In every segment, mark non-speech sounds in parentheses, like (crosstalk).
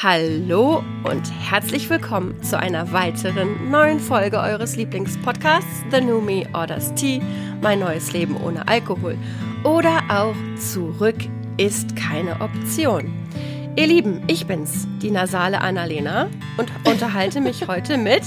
Hallo und herzlich willkommen zu einer weiteren neuen Folge eures Lieblingspodcasts The New Me Orders Tea, mein neues Leben ohne Alkohol oder auch Zurück ist keine Option. Ihr Lieben, ich bin's, die nasale Annalena und (laughs) unterhalte mich heute mit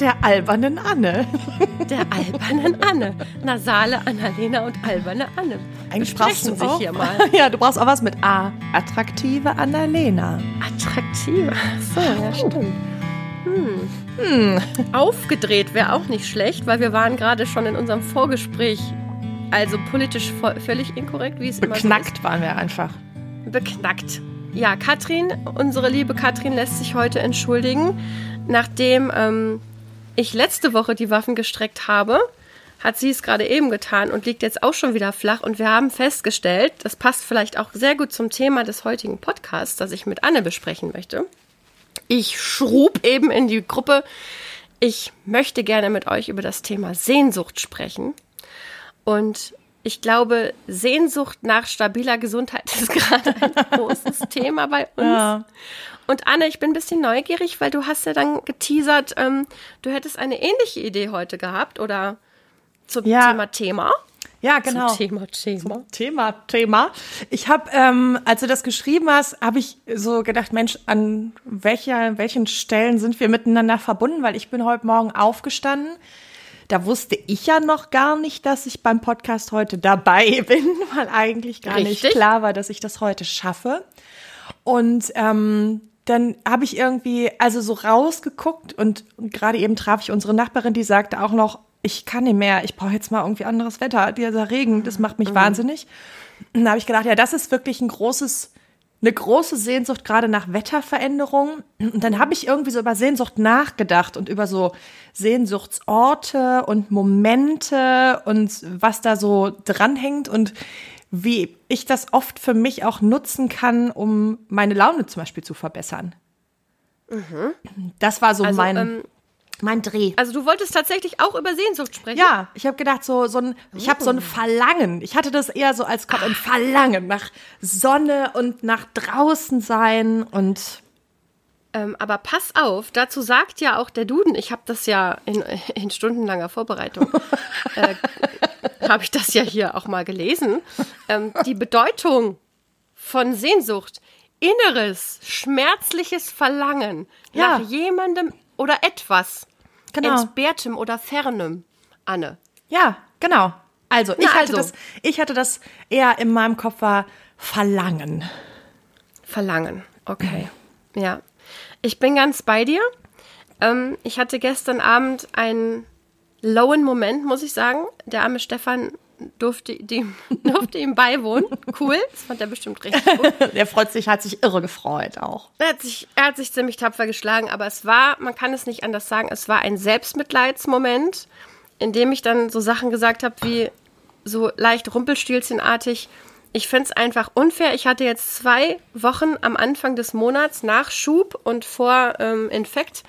der albernen Anne. (laughs) Der albernen Anne. Nasale Annalena und alberne Anne. Eigentlich brauchst du auch, hier mal. (laughs) Ja, du brauchst auch was mit A. Attraktive Annalena. Attraktive. So, ja, stimmt. Hm. Hm. Aufgedreht wäre auch nicht schlecht, weil wir waren gerade schon in unserem Vorgespräch, also politisch völlig inkorrekt, wie es Beknackt immer so ist. waren wir einfach. Beknackt. Ja, Katrin, unsere liebe Katrin lässt sich heute entschuldigen, nachdem ähm, ich letzte Woche die Waffen gestreckt habe, hat sie es gerade eben getan und liegt jetzt auch schon wieder flach. Und wir haben festgestellt, das passt vielleicht auch sehr gut zum Thema des heutigen Podcasts, das ich mit Anne besprechen möchte. Ich schrub eben in die Gruppe, ich möchte gerne mit euch über das Thema Sehnsucht sprechen. Und ich glaube, Sehnsucht nach stabiler Gesundheit (laughs) ist gerade ein großes Thema bei uns. Ja. Und Anne, ich bin ein bisschen neugierig, weil du hast ja dann geteasert, ähm, du hättest eine ähnliche Idee heute gehabt oder zum ja. Thema Thema. Ja, genau. Zum Thema Thema. Zum Thema Thema. Ich habe, ähm, als du das geschrieben hast, habe ich so gedacht, Mensch, an welcher, welchen Stellen sind wir miteinander verbunden? Weil ich bin heute Morgen aufgestanden. Da wusste ich ja noch gar nicht, dass ich beim Podcast heute dabei (laughs) bin, weil eigentlich gar Richtig? nicht klar war, dass ich das heute schaffe. Und ähm, dann habe ich irgendwie also so rausgeguckt und, und gerade eben traf ich unsere Nachbarin, die sagte auch noch, ich kann nicht mehr, ich brauche jetzt mal irgendwie anderes Wetter. Dieser Regen, das macht mich mhm. wahnsinnig. Und da habe ich gedacht, ja, das ist wirklich ein großes, eine große Sehnsucht gerade nach Wetterveränderungen. Und dann habe ich irgendwie so über Sehnsucht nachgedacht und über so Sehnsuchtsorte und Momente und was da so dranhängt. Und wie ich das oft für mich auch nutzen kann, um meine Laune zum Beispiel zu verbessern. Mhm. Das war so also, mein, ähm, mein Dreh. Also du wolltest tatsächlich auch über Sehnsucht sprechen? Ja, ich habe gedacht, so, so ein, ich habe so ein oh. Verlangen. Ich hatte das eher so als Kopf, ein Verlangen nach Sonne und nach draußen sein und ähm, aber pass auf, dazu sagt ja auch der Duden, ich habe das ja in, in stundenlanger Vorbereitung, (laughs) äh, habe ich das ja hier auch mal gelesen, ähm, die Bedeutung von Sehnsucht, inneres, schmerzliches Verlangen ja. nach jemandem oder etwas, genau. entbehrtem oder fernem, Anne. Ja, genau. Also, ich, Na, hatte also. Das, ich hatte das eher in meinem Kopf war Verlangen. Verlangen, okay. Ja, ich bin ganz bei dir. Ähm, ich hatte gestern Abend einen lowen Moment, muss ich sagen. Der arme Stefan durfte, die, (laughs) durfte ihm beiwohnen. Cool, das fand er bestimmt richtig gut. (laughs) Der freut sich, hat sich irre gefreut auch. Er hat, sich, er hat sich ziemlich tapfer geschlagen, aber es war, man kann es nicht anders sagen, es war ein Selbstmitleidsmoment, in dem ich dann so Sachen gesagt habe wie so leicht Rumpelstilzchenartig, ich finde es einfach unfair. Ich hatte jetzt zwei Wochen am Anfang des Monats nach Schub und vor ähm, Infekt,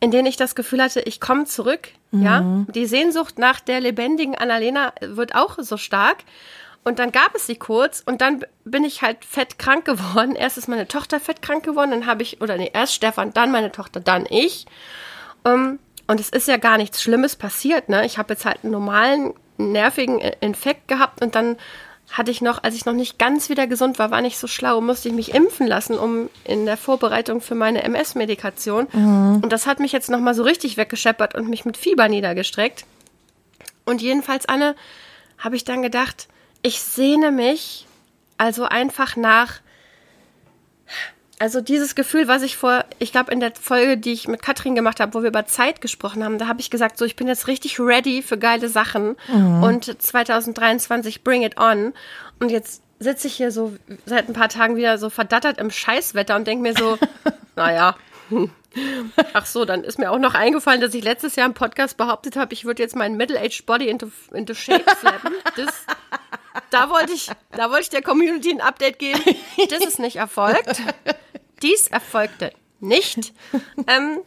in denen ich das Gefühl hatte, ich komme zurück. Mhm. Ja, die Sehnsucht nach der lebendigen Annalena wird auch so stark. Und dann gab es sie kurz und dann bin ich halt fett krank geworden. (laughs) Erst ist meine Tochter fett krank geworden, dann habe ich, oder nee, erst Stefan, dann meine Tochter, dann ich. Um, ähm, und es ist ja gar nichts Schlimmes passiert, ne? Ich habe jetzt halt einen normalen, nervigen Infekt gehabt und dann hatte ich noch, als ich noch nicht ganz wieder gesund war, war nicht so schlau, musste ich mich impfen lassen, um in der Vorbereitung für meine MS-Medikation. Mhm. Und das hat mich jetzt nochmal so richtig weggescheppert und mich mit Fieber niedergestreckt. Und jedenfalls, Anne, habe ich dann gedacht, ich sehne mich also einfach nach also dieses Gefühl, was ich vor, ich glaube in der Folge, die ich mit Katrin gemacht habe, wo wir über Zeit gesprochen haben, da habe ich gesagt, so ich bin jetzt richtig ready für geile Sachen mhm. und 2023 bring it on und jetzt sitze ich hier so seit ein paar Tagen wieder so verdattert im Scheißwetter und denke mir so, (laughs) naja, Ach so, dann ist mir auch noch eingefallen, dass ich letztes Jahr im Podcast behauptet habe, ich würde jetzt meinen Middle-Aged Body into, into Shape slappen. Das, da wollte ich, da wollte ich der Community ein Update geben. Das ist nicht erfolgt. Dies erfolgte nicht. Ähm,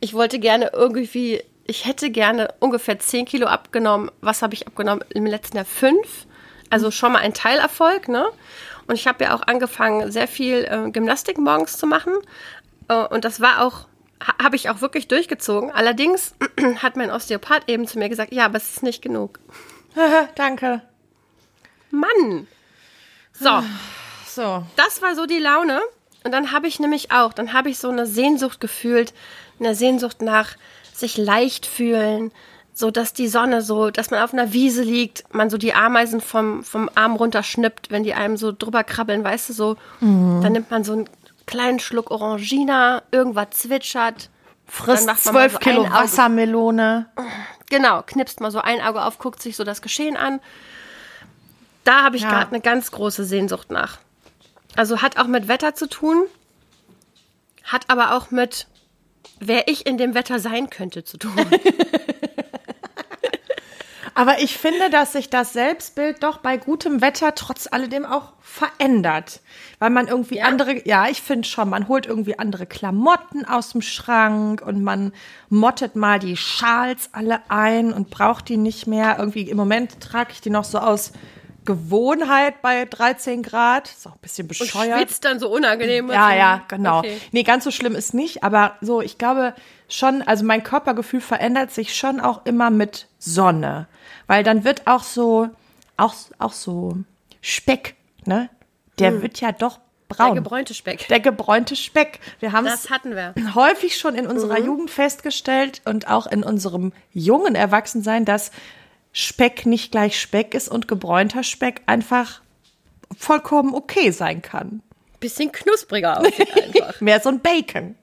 ich wollte gerne irgendwie, ich hätte gerne ungefähr 10 Kilo abgenommen. Was habe ich abgenommen? Im letzten Jahr 5. Also schon mal ein Teilerfolg, ne? Und ich habe ja auch angefangen, sehr viel äh, Gymnastik morgens zu machen. Äh, und das war auch, ha, habe ich auch wirklich durchgezogen. Allerdings (clears throat) hat mein Osteopath eben zu mir gesagt, ja, aber es ist nicht genug. Danke. Mann! So, So. das war so die Laune. Und dann habe ich nämlich auch, dann habe ich so eine Sehnsucht gefühlt, eine Sehnsucht nach sich leicht fühlen, so dass die Sonne so, dass man auf einer Wiese liegt, man so die Ameisen vom, vom Arm runterschnippt, wenn die einem so drüber krabbeln, weißt du, so. Dann nimmt man so einen kleinen Schluck Orangina, irgendwas zwitschert. Frisst 12 so Kilo Wassermelone. Genau, knipst mal so ein Auge auf, guckt sich so das Geschehen an. Da habe ich Ja. gerade eine ganz große Sehnsucht nach. Also hat auch mit Wetter zu tun, hat aber auch mit, wer ich in dem Wetter sein könnte, zu tun. (laughs) Aber ich finde, dass sich das Selbstbild doch bei gutem Wetter trotz alledem auch verändert. Weil man irgendwie Ja? andere, ja, ich finde schon, man holt irgendwie andere Klamotten aus dem Schrank und man mottet mal die Schals alle ein und braucht die nicht mehr. Irgendwie im Moment trage ich die noch so aus Gewohnheit bei 13 Grad. Ist auch ein bisschen Und bescheuert. schwitzt dann so unangenehm. Ja, ja, genau. okay. Nee, ganz so schlimm ist nicht, aber so, ich glaube schon, also mein Körpergefühl verändert sich schon auch immer mit Sonne. Weil dann wird auch so, auch, auch so Speck, ne? Der wird ja doch Hm. Der braun. gebräunte Speck. Der gebräunte Speck. Wir haben es Das hatten wir. häufig schon in unserer Jugend festgestellt und auch in unserem jungen Erwachsensein, dass Speck nicht gleich Speck ist und gebräunter Speck einfach vollkommen okay sein kann. Bisschen knuspriger aussieht (laughs) einfach. Mehr so ein Bacon.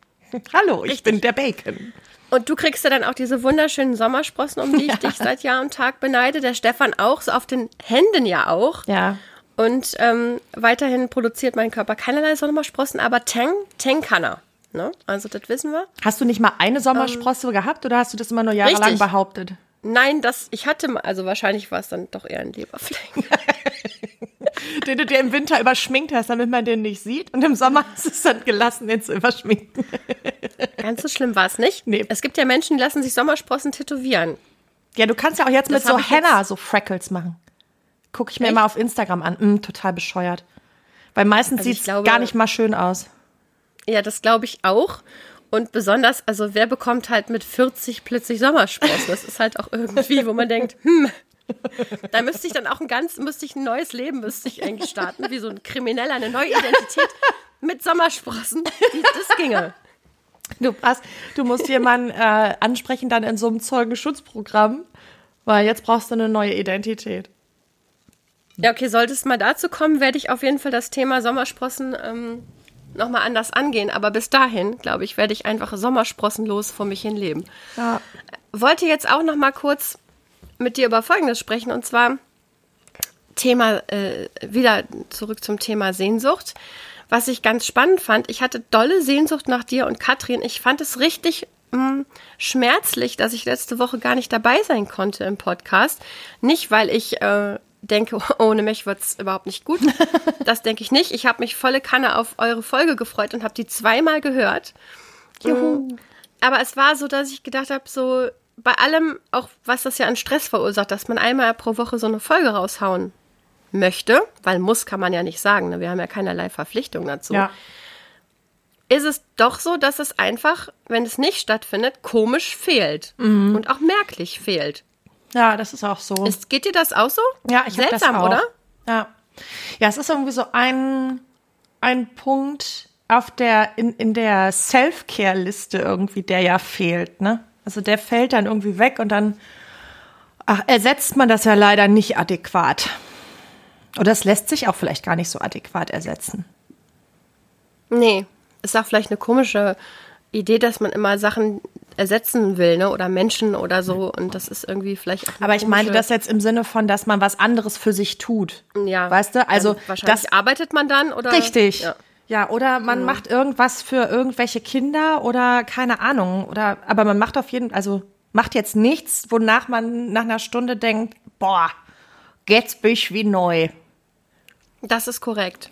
Hallo, ich bin der Bacon. Und du kriegst ja dann auch diese wunderschönen Sommersprossen, um die ich (laughs) dich seit Jahr und Tag beneide. Der Stefan auch, so auf den Händen ja auch. Ja. Und ähm, weiterhin produziert mein Körper keinerlei Sommersprossen, aber Tang, Tang kann er. Ne? Also das wissen wir. Hast du nicht mal eine Sommersprosse gehabt oder hast du das immer nur jahrelang Richtig. behauptet? Nein, das, ich hatte, mal- also wahrscheinlich war es dann doch eher ein Leberfleck. (laughs) Den du dir im Winter überschminkt hast, damit man den nicht sieht. Und im Sommer hast du es dann gelassen, den zu überschminken. (laughs) Ganz so schlimm war es nicht. Nee. Es gibt ja Menschen, die lassen sich Sommersprossen tätowieren. Ja, du kannst ja auch jetzt Das mit so Henna so Freckles machen. Guck ich mir Echt? immer auf Instagram an. Mm, total bescheuert. Weil meistens Also sieht's glaube- gar nicht mal schön aus. Ja, das glaube ich auch. Und besonders, also wer bekommt halt mit 40 plötzlich Sommersprossen? Das ist halt auch irgendwie, wo man denkt, hm, da müsste ich dann auch ein ganz, müsste ich ein neues Leben, müsste ich eigentlich starten, wie so ein Krimineller, eine neue Identität mit Sommersprossen. Die, das ginge. Du, hast, du musst jemanden äh, ansprechen dann in so einem Zeugenschutzprogramm, weil jetzt brauchst du eine neue Identität. Ja, okay, sollte es mal dazu kommen, werde ich auf jeden Fall das Thema Sommersprossen ähm, nochmal anders angehen. Aber bis dahin, glaube ich, werde ich einfach sommersprossenlos vor mich hin leben. Ja. wollte jetzt auch noch mal kurz mit dir über Folgendes sprechen und zwar Thema äh, wieder zurück zum Thema Sehnsucht. Was ich ganz spannend fand, ich hatte dolle Sehnsucht nach dir und Katrin. Ich fand es richtig mh, schmerzlich, dass ich letzte Woche gar nicht dabei sein konnte im Podcast. Nicht, weil ich äh, denke, (laughs) ohne mich wird's überhaupt nicht gut. (laughs) Das denke ich nicht. Ich habe mich volle Kanne auf eure Folge gefreut und habe die zweimal gehört. Juhu. Aber es war so, dass ich gedacht habe, so bei allem, auch was das ja an Stress verursacht, dass man einmal pro Woche so eine Folge raushauen möchte, weil muss kann man ja nicht sagen, ne? wir haben ja keinerlei Verpflichtung dazu, Ja. ist es doch so, dass es einfach, wenn es nicht stattfindet, komisch fehlt und auch merklich fehlt. Ja, das ist auch so. Ist, geht dir das auch so? Ja, ich hab Seltsam, das auch. oder? Ja. Ja, es ist irgendwie so ein, ein Punkt auf der, in, in der Self-Care-Liste irgendwie, der ja fehlt, ne? Also der fällt dann irgendwie weg und dann ach, ersetzt man das ja leider nicht adäquat. Oder es lässt sich auch vielleicht gar nicht so adäquat ersetzen. Nee, ist auch vielleicht eine komische Idee, dass man immer Sachen ersetzen will, ne? Oder Menschen oder so. Und das ist irgendwie vielleicht auch. Aber ich meine das jetzt im Sinne von, dass man was anderes für sich tut. Ja. Weißt du? Also, wahrscheinlich das, arbeitet man dann oder. Richtig. Ja. Ja. oder man macht irgendwas für irgendwelche Kinder oder keine Ahnung. Oder aber man macht auf jeden also macht jetzt nichts, wonach man nach einer Stunde denkt, boah, jetzt bin ich wie neu. Das ist korrekt.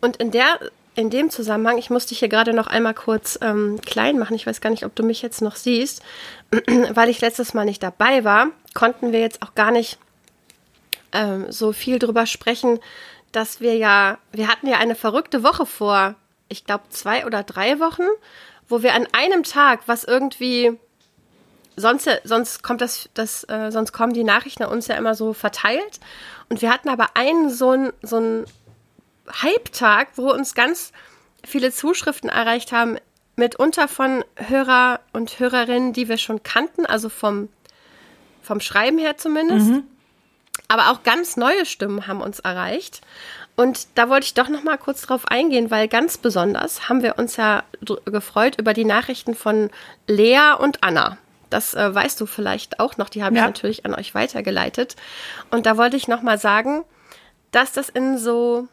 Und in der, in dem Zusammenhang, ich musste dich hier gerade noch einmal kurz ähm, klein machen. Ich weiß gar nicht, ob du mich jetzt noch siehst, (clears throat) weil ich letztes Mal nicht dabei war, konnten wir jetzt auch gar nicht ähm, so viel drüber sprechen, dass wir ja, wir hatten ja eine verrückte Woche vor, ich glaube zwei oder drei Wochen, wo wir an einem Tag, was irgendwie sonst sonst kommt das, das äh, sonst kommen die Nachrichten an uns ja immer so verteilt und wir hatten aber einen so ein so ein Hype-Tag, wo uns ganz viele Zuschriften erreicht haben, mitunter von Hörer und Hörerinnen, die wir schon kannten, also vom vom Schreiben her zumindest. Mhm. Aber auch ganz neue Stimmen haben uns erreicht. Und da wollte ich doch noch mal kurz drauf eingehen, weil ganz besonders haben wir uns ja gefreut über die Nachrichten von Lea und Anna. Das äh, weißt du vielleicht auch noch, die habe ja. ich natürlich an euch weitergeleitet. Und da wollte ich noch mal sagen, dass das in so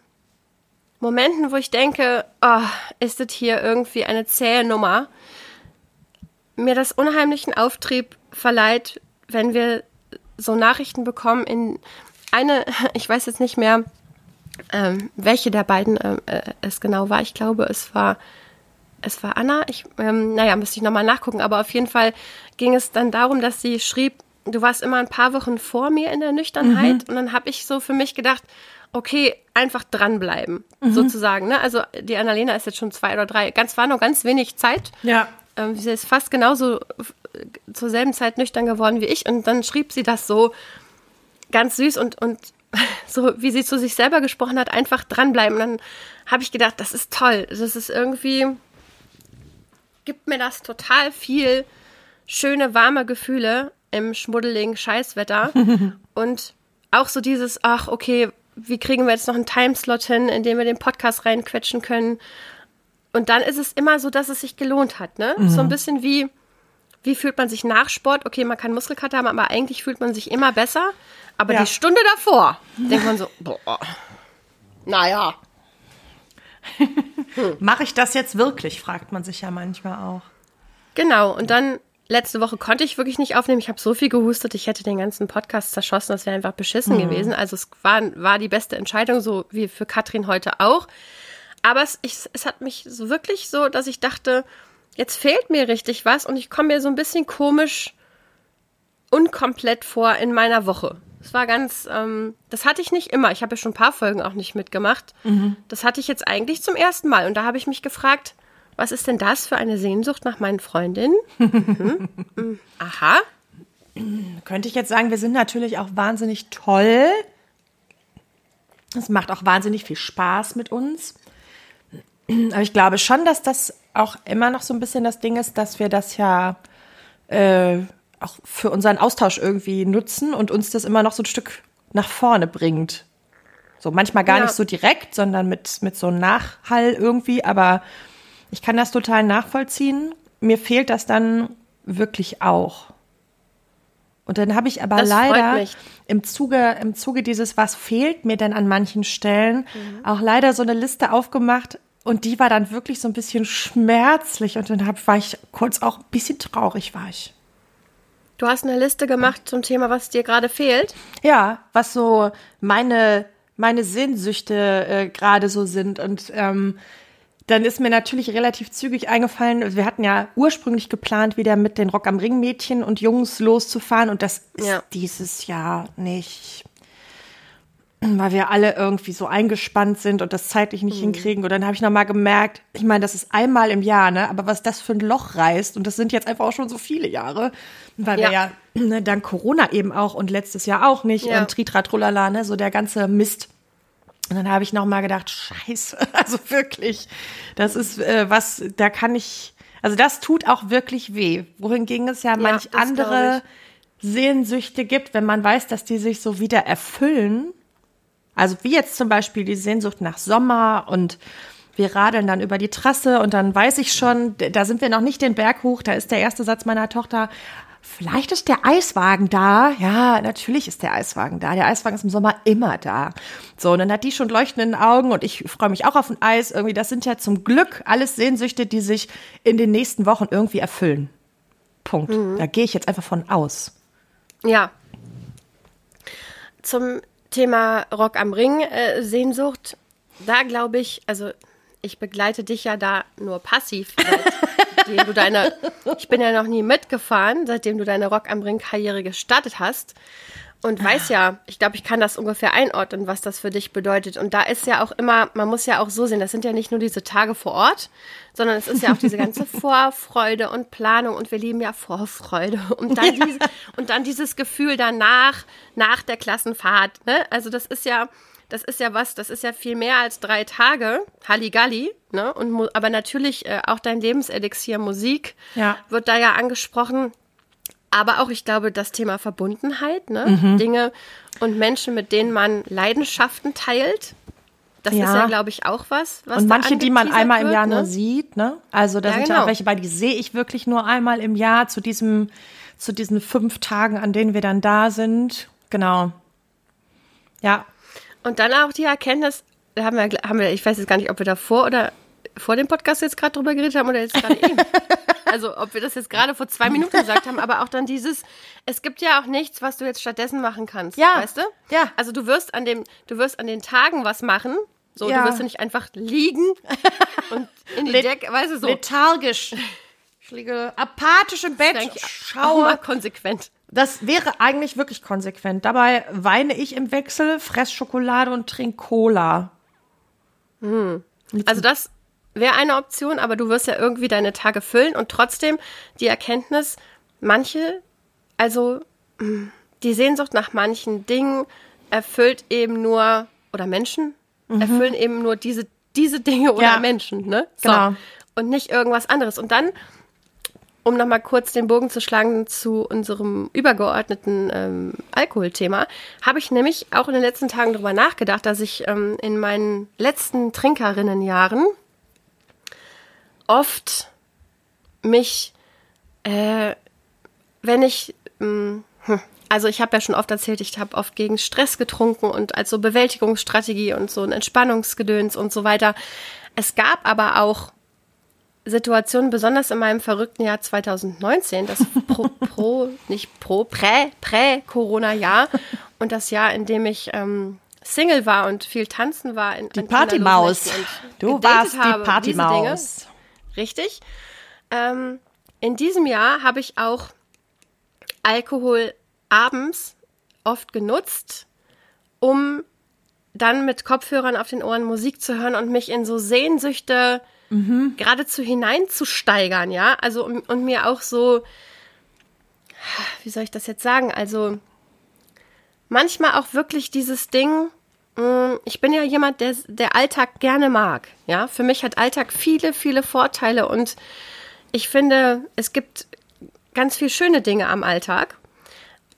Momenten, wo ich denke, oh, ist das hier irgendwie eine zähe Nummer, mir das unheimlichen Auftrieb verleiht, wenn wir so Nachrichten bekommen in eine, (laughs) ich weiß jetzt nicht mehr, ähm, welche der beiden ähm, äh, es genau war. Ich glaube, es war es war Anna. Ich, ähm, naja, müsste ich nochmal nachgucken. Aber auf jeden Fall ging es dann darum, dass sie schrieb, du warst immer ein paar Wochen vor mir in der Nüchternheit. Mhm. Und dann habe ich so für mich gedacht, okay, einfach dranbleiben, mhm. sozusagen. Ne? Also die Annalena ist jetzt schon zwei oder drei. Ganz war noch ganz wenig Zeit. Ja. Ähm, sie ist fast genauso zur selben Zeit nüchtern geworden wie ich. Und dann schrieb sie das so ganz süß und, und (laughs) so, wie sie zu sich selber gesprochen hat, einfach dranbleiben. Und dann habe ich gedacht, das ist toll. Das ist irgendwie, gibt mir das total viel schöne, warme Gefühle im schmuddeligen Scheißwetter. (laughs) und auch so dieses, ach, okay, wie kriegen wir jetzt noch einen Timeslot hin, in dem wir den Podcast reinquetschen können. Und dann ist es immer so, dass es sich gelohnt hat, ne? Mhm. So ein bisschen wie, wie fühlt man sich nach Sport? Okay, man kann Muskelkater haben, aber eigentlich fühlt man sich immer besser. Aber ja. die Stunde davor denkt man so, boah, naja. (laughs) Hm. Mache ich das jetzt wirklich, fragt man sich ja manchmal auch. Genau, und dann letzte Woche konnte ich wirklich nicht aufnehmen. Ich habe so viel gehustet, ich hätte den ganzen Podcast zerschossen, das wäre einfach beschissen mhm. gewesen. Also es war, war die beste Entscheidung, so wie für Katrin heute auch. Aber es, ich, es hat mich so wirklich so, dass ich dachte, jetzt fehlt mir richtig was und ich komme mir so ein bisschen komisch unkomplett vor in meiner Woche. Es war ganz, ähm, das hatte ich nicht immer. Ich habe ja schon ein paar Folgen auch nicht mitgemacht. Mhm. Das hatte ich jetzt eigentlich zum ersten Mal. Und da habe ich mich gefragt, was ist denn das für eine Sehnsucht nach meinen Freundinnen? (laughs) mhm. mhm. Aha. Könnte ich jetzt sagen, wir sind natürlich auch wahnsinnig toll. Es macht auch wahnsinnig viel Spaß mit uns. Aber ich glaube schon, dass das auch immer noch so ein bisschen das Ding ist, dass wir das ja äh, auch für unseren Austausch irgendwie nutzen und uns das immer noch so ein Stück nach vorne bringt. So manchmal gar ja. nicht so direkt, sondern mit, mit so einem Nachhall irgendwie, aber ich kann das total nachvollziehen. Mir fehlt das dann wirklich auch. Und dann habe ich aber das leider im Zuge, im Zuge dieses, was fehlt mir denn an manchen Stellen, mhm. auch leider so eine Liste aufgemacht. Und die war dann wirklich so ein bisschen schmerzlich. Und dann hab, war ich kurz auch ein bisschen traurig, war ich. Du hast eine Liste gemacht zum Thema, was dir gerade fehlt? Ja, was so meine, meine Sehnsüchte äh, gerade so sind. Und ähm, dann ist mir natürlich relativ zügig eingefallen, wir hatten ja ursprünglich geplant, wieder mit den Rock am Ring Mädchen und Jungs loszufahren. Und das ist ja. dieses Jahr nicht weil wir alle irgendwie so eingespannt sind und das zeitlich nicht mhm. hinkriegen. Und dann habe ich nochmal gemerkt, ich meine, das ist einmal im Jahr, ne? Aber was das für ein Loch reißt, und das sind jetzt einfach auch schon so viele Jahre, weil ja. wir ja ne, dann Corona eben auch und letztes Jahr auch nicht ja. und Tritratrulala, ne? So der ganze Mist. Und dann habe ich nochmal gedacht, scheiße, (laughs) also wirklich, das ist äh, was, da kann ich, also das tut auch wirklich weh. Wohingegen es ja, ja manch andere Sehnsüchte gibt, wenn man weiß, dass die sich so wieder erfüllen also wie jetzt zum Beispiel die Sehnsucht nach Sommer und wir radeln dann über die Trasse und dann weiß ich schon, da sind wir noch nicht den Berg hoch, da ist der erste Satz meiner Tochter, vielleicht ist der Eiswagen da. Ja, natürlich ist der Eiswagen da. Der Eiswagen ist im Sommer immer da. So, und dann hat die schon leuchtenden Augen und ich freue mich auch auf ein Eis. Irgendwie, das sind ja zum Glück alles Sehnsüchte, die sich in den nächsten Wochen irgendwie erfüllen. Punkt. Mhm. Da gehe ich jetzt einfach von aus. Ja. Zum Thema Rock am Ring äh, Sehnsucht, da glaube ich, also ich begleite dich ja da nur passiv, seitdem du deine, ich bin ja noch nie mitgefahren, seitdem du deine Rock am Ring Karriere gestartet hast. und weiß ja, ich glaube, ich kann das ungefähr einordnen, was das für dich bedeutet. Und da ist ja auch immer, man muss ja auch so sehen, das sind ja nicht nur diese Tage vor Ort, sondern es ist ja auch diese ganze (laughs) Vorfreude und Planung und wir lieben ja Vorfreude und dann, ja. diese, und dann dieses Gefühl danach, nach der Klassenfahrt. Ne? Also das ist ja, das ist ja was, das ist ja viel mehr als drei Tage, Halligalli, ne? Und aber natürlich äh, auch dein Lebenselixier Musik ja. wird da ja angesprochen. Aber auch, ich glaube, das Thema Verbundenheit, ne? Mhm. Dinge und Menschen, mit denen man Leidenschaften teilt. Das ja. ist ja, glaube ich, auch was. was und manche, die man einmal wird, im Jahr ne? nur sieht, ne? Also da ja, sind genau. ja auch welche bei, die sehe ich wirklich nur einmal im Jahr zu diesem, zu diesen fünf Tagen, an denen wir dann da sind. Genau. Ja. Und dann auch die Erkenntnis, haben wir, haben wir, ich weiß jetzt gar nicht, ob wir davor oder vor dem Podcast jetzt gerade drüber geredet haben oder jetzt gerade eben. (laughs) Also ob wir das jetzt gerade vor zwei Minuten gesagt haben, aber auch dann dieses, es gibt ja auch nichts, was du jetzt stattdessen machen kannst. Ja. Weißt du? Ja. Also du wirst an dem, du wirst an den Tagen was machen. So, ja. du wirst ja nicht einfach liegen (laughs) und in die Decke, weißt du, so. Lethargisch. Ich liege apathisch im Bett, ich schaue. Mal konsequent. Das wäre eigentlich wirklich konsequent. Dabei weine ich im Wechsel, fress Schokolade und trink Cola. Hm. Also das wäre eine Option, aber du wirst ja irgendwie deine Tage füllen und trotzdem die Erkenntnis, manche, also hm, die Sehnsucht nach manchen Dingen erfüllt eben nur, oder Menschen mhm. erfüllen eben nur diese, diese Dinge oder ja. Menschen, ne? So. Genau. Und nicht irgendwas anderes. Und dann, um nochmal kurz den Bogen zu schlagen zu unserem übergeordneten ähm, Alkoholthema, habe ich nämlich auch in den letzten Tagen darüber nachgedacht, dass ich ähm, in meinen letzten Trinkerinnenjahren oft mich, äh, wenn ich, mh, hm, also ich habe ja schon oft erzählt, ich habe oft gegen Stress getrunken und als so Bewältigungsstrategie und so ein Entspannungsgedöns und so weiter. Es gab aber auch Situationen, besonders in meinem verrückten Jahr 2019, das pro, pro (laughs) nicht pro, prä, prä-Corona-Jahr und das Jahr, in dem ich ähm, Single war und viel tanzen war. In, die Partymaus. Du warst die Partymaus. Richtig. Ähm, in diesem Jahr habe ich auch Alkohol abends oft genutzt, um dann mit Kopfhörern auf den Ohren Musik zu hören und mich in so Sehnsüchte mhm. geradezu hineinzusteigern, ja. Also und, und mir auch so, wie soll ich das jetzt sagen? Also manchmal auch wirklich dieses Ding, Mm, ich bin ja jemand, der der Alltag gerne mag. Ja, für mich hat Alltag viele, viele Vorteile und ich finde, es gibt ganz viele schöne Dinge am Alltag.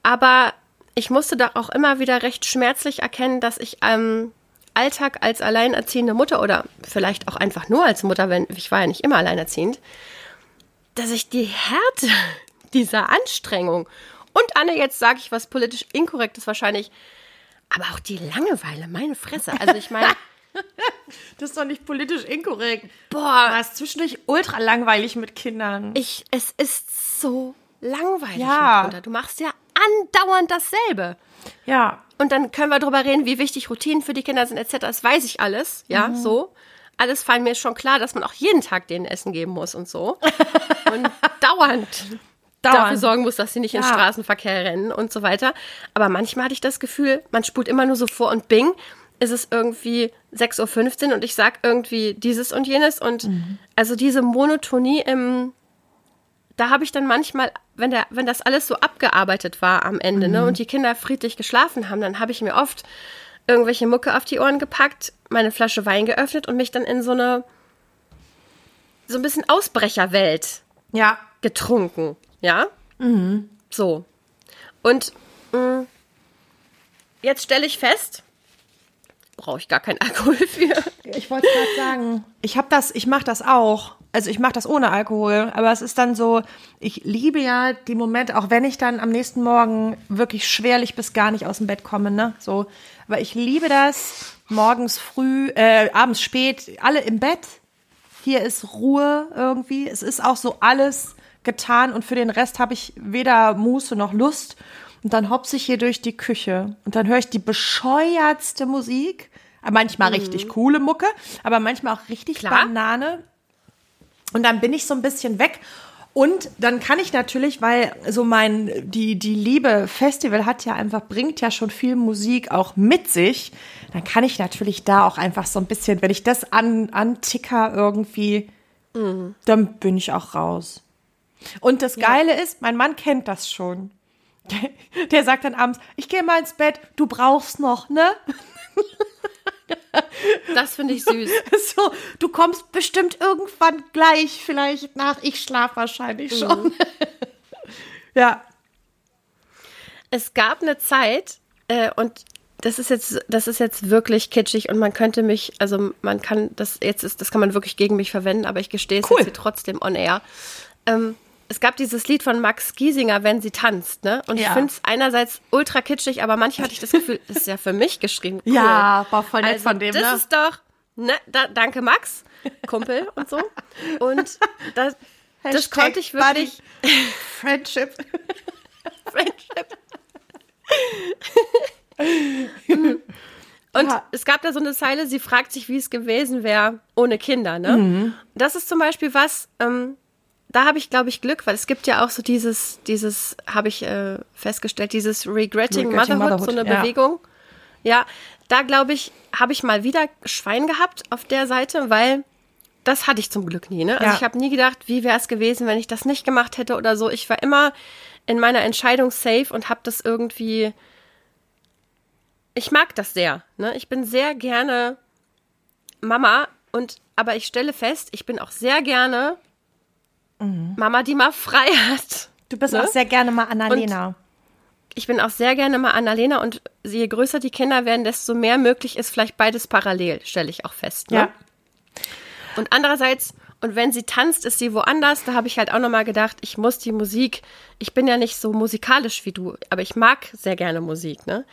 Aber ich musste doch auch immer wieder recht schmerzlich erkennen, dass ich am Alltag als alleinerziehende Mutter oder vielleicht auch einfach nur als Mutter, wenn ich war ja nicht immer alleinerziehend, dass ich die Härte (laughs) dieser Anstrengung und Anne, jetzt sage ich was politisch inkorrektes wahrscheinlich, aber auch die Langeweile, meine Fresse. Also ich meine. (laughs) das ist doch nicht politisch inkorrekt. Boah. Das ist zwischendurch ultra langweilig mit Kindern. Ich, es ist so langweilig ja. mit Kindern. Du machst ja andauernd dasselbe. Ja. Und dann können wir darüber reden, wie wichtig Routinen für die Kinder sind, etc. Das weiß ich alles, ja, mhm. so. Alles fallen mir schon klar, dass man auch jeden Tag denen Essen geben muss und so. (laughs) und dauernd Dauern. dafür sorgen muss, dass sie nicht ja. in Straßenverkehr rennen und so weiter. Aber manchmal hatte ich das Gefühl, man spult immer nur so vor und bing, ist es irgendwie 6.15 Uhr und ich sag irgendwie dieses und jenes. Und mhm. also diese Monotonie im, da habe ich dann manchmal, wenn, der, wenn das alles so abgearbeitet war am Ende, ne, mhm. ne, und die Kinder friedlich geschlafen haben, dann habe ich mir oft irgendwelche Mucke auf die Ohren gepackt, meine Flasche Wein geöffnet und mich dann in so eine so ein bisschen Ausbrecherwelt ja. getrunken. Ja? Mhm. So. Und mh, mm, jetzt stelle ich fest, brauche ich gar keinen (laughs) Alkohol für. Ich wollte gerade sagen, ich habe das, ich mache das auch. Also ich mache das ohne Alkohol, aber es ist dann so, ich liebe ja die Momente, auch wenn ich dann am nächsten Morgen wirklich schwerlich bis gar nicht aus dem Bett komme, ne? So, aber ich liebe das morgens früh, äh, abends spät, alle im Bett. Hier ist Ruhe irgendwie. Es ist auch so alles getan und für den Rest habe ich weder Muße noch Lust. Und dann hopse ich hier durch die Küche und dann höre ich die bescheuertste Musik. Manchmal mhm. richtig coole Mucke, aber manchmal auch richtig Klar. Banane. Und dann bin ich so ein bisschen weg Und dann kann ich natürlich, weil so mein, die, die Liebe Festival hat ja einfach, bringt ja schon viel Musik auch mit sich, dann kann ich natürlich da auch einfach so ein bisschen, wenn ich das an, anticker irgendwie, mhm. dann bin ich auch raus. Und das Geile ja. ist, mein Mann kennt das schon. Der, (laughs) der sagt dann abends, ich gehe mal ins Bett, du brauchst noch, ne? (laughs) Das finde ich süß. (laughs) So, du kommst bestimmt irgendwann gleich vielleicht nach. Ich schlafe wahrscheinlich mhm. schon. (laughs) ja. Es gab eine Zeit, äh, und das ist jetzt, das ist jetzt wirklich kitschig und man könnte mich, also man kann das jetzt ist, das kann man wirklich gegen mich verwenden, aber ich gestehe es cool. jetzt hier trotzdem on air. Ähm, es gab dieses Lied von Max Giesinger, wenn sie tanzt, ne? Und ja. ich finde es einerseits ultra kitschig, aber manchmal hatte ich das Gefühl, das ist ja für mich geschrieben. Cool. Ja, war voll nett also, von dem, das ne? Das ist doch, ne, da, danke Max, Kumpel und so. Und das, das konnte ich wirklich. Buddy. Friendship. (laughs) Friendship. Und ja. es gab da so eine Zeile, sie fragt sich, wie es gewesen wäre ohne Kinder. Ne? Mhm. Das ist zum Beispiel was, ähm, da habe ich, glaube ich, Glück, weil es gibt ja auch so dieses, dieses, habe ich äh, festgestellt, dieses Regretting, Regretting Motherhood, Motherhood, so eine ja. Bewegung. Ja, da glaube ich, habe ich mal wieder Schwein gehabt auf der Seite, weil das hatte ich zum Glück nie. Ne? Also ja. ich habe nie gedacht, wie wäre es gewesen, wenn ich das nicht gemacht hätte oder so. Ich war immer in meiner Entscheidung safe und habe das irgendwie. Ich mag das sehr. Ne? Ich bin sehr gerne Mama und aber ich stelle fest, ich bin auch sehr gerne Mhm. Mama, die mal frei hat. Du bist ne? auch sehr gerne mal Annalena. Und ich bin auch sehr gerne mal Annalena und je größer die Kinder werden, desto mehr möglich ist vielleicht beides parallel, stelle ich auch fest. Ne? Ja. Und andererseits, und wenn sie tanzt, ist sie woanders. Da habe ich halt auch nochmal gedacht, ich muss die Musik, ich bin ja nicht so musikalisch wie du, aber ich mag sehr gerne Musik, ne?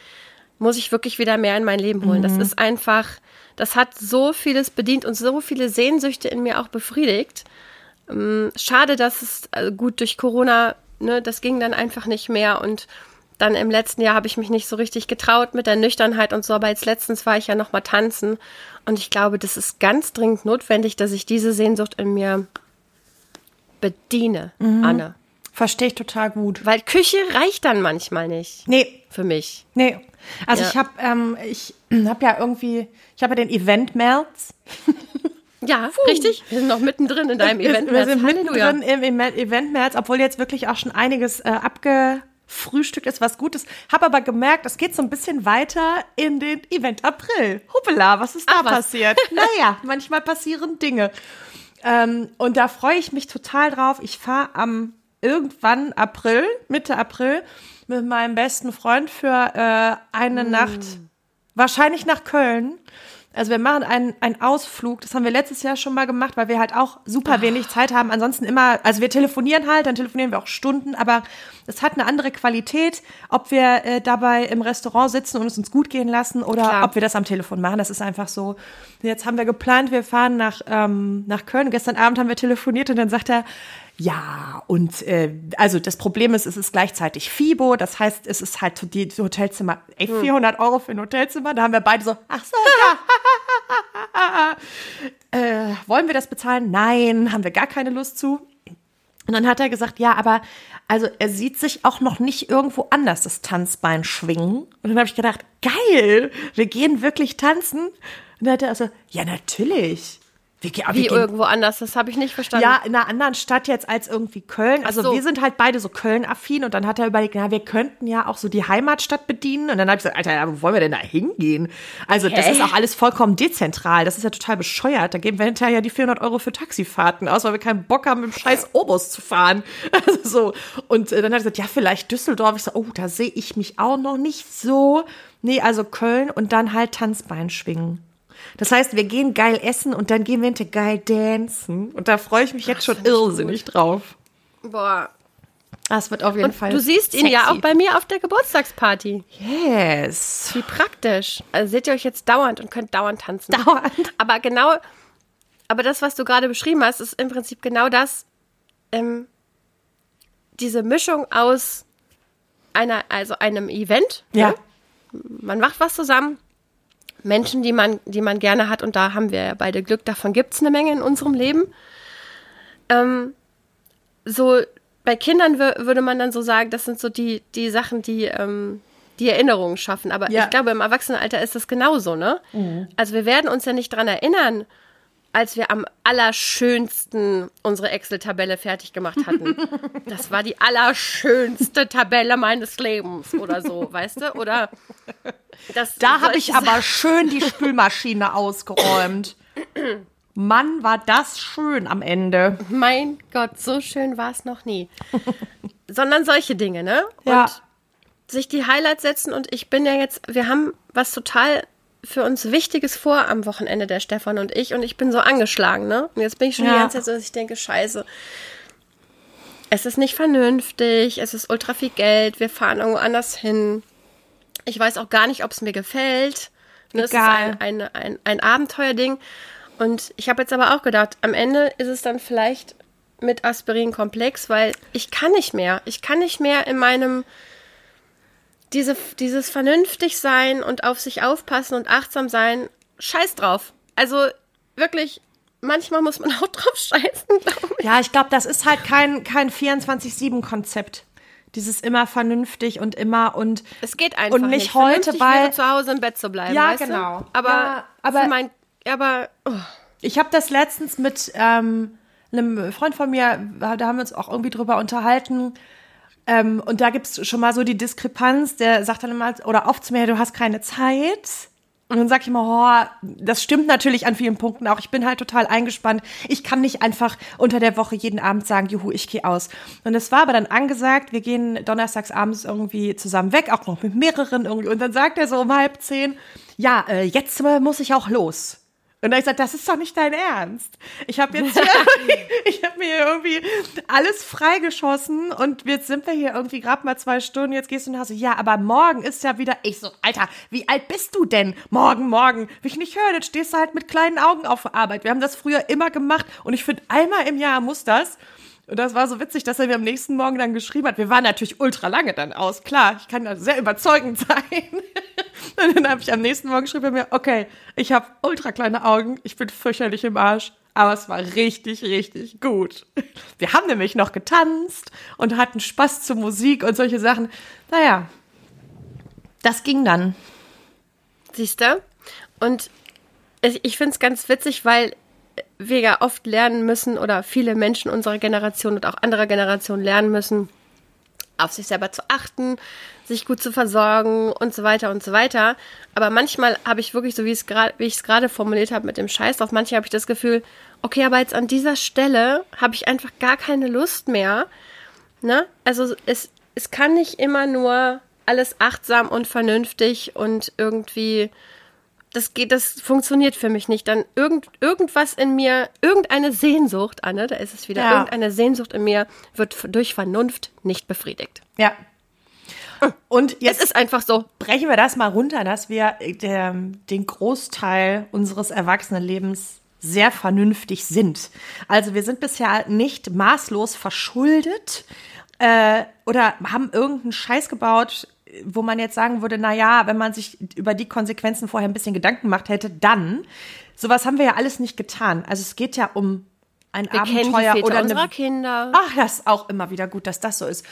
Muss ich wirklich wieder mehr in mein Leben holen. Mhm. Das ist einfach, das hat so vieles bedient und so viele Sehnsüchte in mir auch befriedigt. Ähm, schade, dass es äh, gut durch Corona, ne, das ging dann einfach nicht mehr und dann im letzten Jahr habe ich mich nicht so richtig getraut mit der Nüchternheit und so, aber jetzt letztens war ich ja noch mal tanzen und ich glaube, das ist ganz dringend notwendig, dass ich diese Sehnsucht in mir bediene, mhm. Anne. Verstehe ich total gut. Weil Küche reicht dann manchmal nicht. Nee. Für mich. Nee. Also ja. ich habe ähm, ich (clears throat) habe ja irgendwie, ich habe ja den Event März. (laughs) Ja, Puh. richtig. Wir sind noch mittendrin in deinem Event. Wir sind mittendrin im Event März, obwohl jetzt wirklich auch schon einiges äh, abgefrühstückt ist, was gut ist. Habe aber gemerkt, es geht so ein bisschen weiter in den Event April. Hoppala, was ist Ach, da was? passiert? (laughs) naja, manchmal passieren Dinge. Ähm, und da freue ich mich total drauf. Ich fahre am irgendwann April, Mitte April, mit meinem besten Freund für äh, eine mm. Nacht, wahrscheinlich nach Köln. Also wir machen einen, einen Ausflug, das haben wir letztes Jahr schon mal gemacht, weil wir halt auch super wenig Zeit haben. Ansonsten immer, also wir telefonieren halt, dann telefonieren wir auch Stunden, aber es hat eine andere Qualität, ob wir äh, dabei im Restaurant sitzen und es uns gut gehen lassen oder Klar. ob wir das am Telefon machen. Das ist einfach so. Jetzt haben wir geplant, wir fahren nach, ähm, nach Köln. Gestern Abend haben wir telefoniert und dann sagt er, ja, und äh, also das Problem ist, es ist gleichzeitig FIBO, das heißt, es ist halt die Hotelzimmer, ey, 400 hm. Euro für ein Hotelzimmer, da haben wir beide so, ach so, ja, (laughs) äh, wollen wir das bezahlen? Nein, haben wir gar keine Lust zu. Und dann hat er gesagt, ja, aber also er sieht sich auch noch nicht irgendwo anders das Tanzbein schwingen. Und dann habe ich gedacht, geil, wir gehen wirklich tanzen. Und dann hat er also, ja, natürlich. Wir, Wie gehen, irgendwo anders, das habe ich nicht verstanden. Ja, in einer anderen Stadt jetzt als irgendwie Köln. Also so. wir sind halt beide so Köln-affin und dann hat er überlegt, na, wir könnten ja auch so die Heimatstadt bedienen. Und dann habe ich gesagt, Alter, wo wollen wir denn da hingehen? Also okay. das ist auch alles vollkommen dezentral. Das ist ja total bescheuert. Da geben wir hinterher ja die 400 Euro für Taxifahrten aus, weil wir keinen Bock haben, mit dem scheiß Obus zu fahren. (laughs) Also so. Und äh, dann hat er gesagt, ja, vielleicht Düsseldorf. Ich so, oh, da sehe ich mich auch noch nicht so. Nee, also Köln und dann halt Tanzbein schwingen. Das heißt, wir gehen geil essen und dann gehen wir hinter geil dancen. Und da freue ich mich jetzt Ach, schon irrsinnig gut. drauf. Boah. Das wird auf jeden und Fall. Du siehst sexy. ihn ja auch bei mir auf der Geburtstagsparty. Yes. Wie praktisch. Also seht ihr euch jetzt dauernd und könnt dauernd tanzen. Dauernd. (laughs) Aber genau, aber das, was du gerade beschrieben hast, ist im Prinzip genau das. Ähm, diese Mischung aus einer, also einem Event. Ja. Ne? Man macht was zusammen, Menschen, die man, die man gerne hat, und da haben wir ja beide Glück, davon gibt es eine Menge in unserem Leben. Ähm, so bei Kindern würde man dann so sagen, das sind so die, die Sachen, die, ähm, die Erinnerungen schaffen. Aber ja. ich glaube, im Erwachsenenalter ist das genauso, ne? Mhm. Also wir werden uns ja nicht dran erinnern, als wir am allerschönsten unsere Excel-Tabelle fertig gemacht hatten. (laughs) Das war die allerschönste Tabelle meines Lebens oder so, weißt du? Oder das, da habe ich aber schön die Spülmaschine ausgeräumt. Mann, war das schön am Ende. Mein Gott, so schön war es noch nie. Sondern solche Dinge, ne? Und ja. sich die Highlights setzen und ich bin ja jetzt, wir haben was total für uns Wichtiges vor am Wochenende, der Stefan und ich. Und ich bin so angeschlagen, ne? Und jetzt bin ich schon ja. die ganze Zeit so, dass ich denke, scheiße. Es ist nicht vernünftig, es ist ultra viel Geld, wir fahren irgendwo anders hin. Ich weiß auch gar nicht, ob es mir gefällt. Ne, es ist ein, ein, ein, ein Abenteuerding. Und ich habe jetzt aber auch gedacht, am Ende ist es dann vielleicht mit Aspirin komplex, weil ich kann nicht mehr. Ich kann nicht mehr in meinem diese, dieses vernünftig sein und auf sich aufpassen und achtsam sein, scheiß drauf. Also wirklich, manchmal muss man (laughs) auch drauf scheißen, glaube ich. Ja, ich glaube, das ist halt kein, kein 24-7-Konzept. Dieses immer vernünftig und immer und. Es geht einfach und nicht, nicht. heute, weil. zu Hause im Bett zu bleiben. Ja, genau. Du? Aber, ja, aber, mein, aber oh. ich habe das letztens mit ähm, einem Freund von mir, da haben wir uns auch irgendwie drüber unterhalten ähm, und da gibt es schon mal so die Diskrepanz, der sagt dann immer, oder oft zu mir, du hast keine Zeit. Und dann sag ich immer, oh, das stimmt natürlich an vielen Punkten auch. Ich bin halt total eingespannt. Ich kann nicht einfach unter der Woche jeden Abend sagen, juhu, ich gehe aus. Und es war aber dann angesagt, wir gehen donnerstags abends irgendwie zusammen weg, auch noch mit mehreren irgendwie. Und dann sagt er so um halb zehn, ja, äh, jetzt muss ich auch los. Und da ich gesagt, das ist doch nicht dein Ernst. Ich habe jetzt (laughs) hier, (laughs) ich habe mir irgendwie alles freigeschossen und jetzt sind wir hier irgendwie gerade mal zwei Stunden. Jetzt gehst du nach Hause. Ja, aber morgen ist ja wieder. Ich so, Alter, wie alt bist du denn? Morgen, morgen. Will ich nicht hören. Jetzt stehst du halt mit kleinen Augen auf Arbeit. Wir haben das früher immer gemacht und ich finde, einmal im Jahr muss das. Und das war so witzig, dass er mir am nächsten Morgen dann geschrieben hat. Wir waren natürlich ultra lange dann aus. Klar, ich kann da sehr überzeugend (laughs) sein. (laughs) Und dann habe ich am nächsten Morgen geschrieben mir, okay, ich habe ultra kleine Augen, ich bin fürchterlich im Arsch, aber es war richtig, richtig gut. (laughs) Wir haben nämlich noch getanzt und hatten Spaß zur Musik und solche Sachen. Naja, das ging dann. Siehst du? Und ich finde es ganz witzig, weil wir ja oft lernen müssen oder viele Menschen unserer Generation und auch anderer Generationen lernen müssen, auf sich selber zu achten, sich gut zu versorgen und so weiter und so weiter. Aber manchmal habe ich wirklich, so wie, es grad, wie ich es gerade formuliert habe mit dem Scheiß drauf, manchmal habe ich das Gefühl, okay, aber jetzt an dieser Stelle habe ich einfach gar keine Lust mehr. Ne? Also es, es kann nicht immer nur alles achtsam und vernünftig und irgendwie das geht, das funktioniert für mich nicht. Dann irgend, irgendwas in mir, irgendeine Sehnsucht, Anne, da ist es wieder, ja. irgendeine Sehnsucht in mir wird durch Vernunft nicht befriedigt. Ja. Und jetzt es ist einfach so. Brechen wir das mal runter, dass wir der, den Großteil unseres Erwachsenenlebens sehr vernünftig sind. Also wir sind bisher nicht maßlos verschuldet äh, oder haben irgendeinen Scheiß gebaut, wo man jetzt sagen würde, na ja, wenn man sich über die Konsequenzen vorher ein bisschen Gedanken gemacht hätte, dann. Sowas haben wir ja alles nicht getan. Also es geht ja um ein wir Abenteuer oder eine Kinder. Ach, das ist auch immer wieder gut, dass das so ist.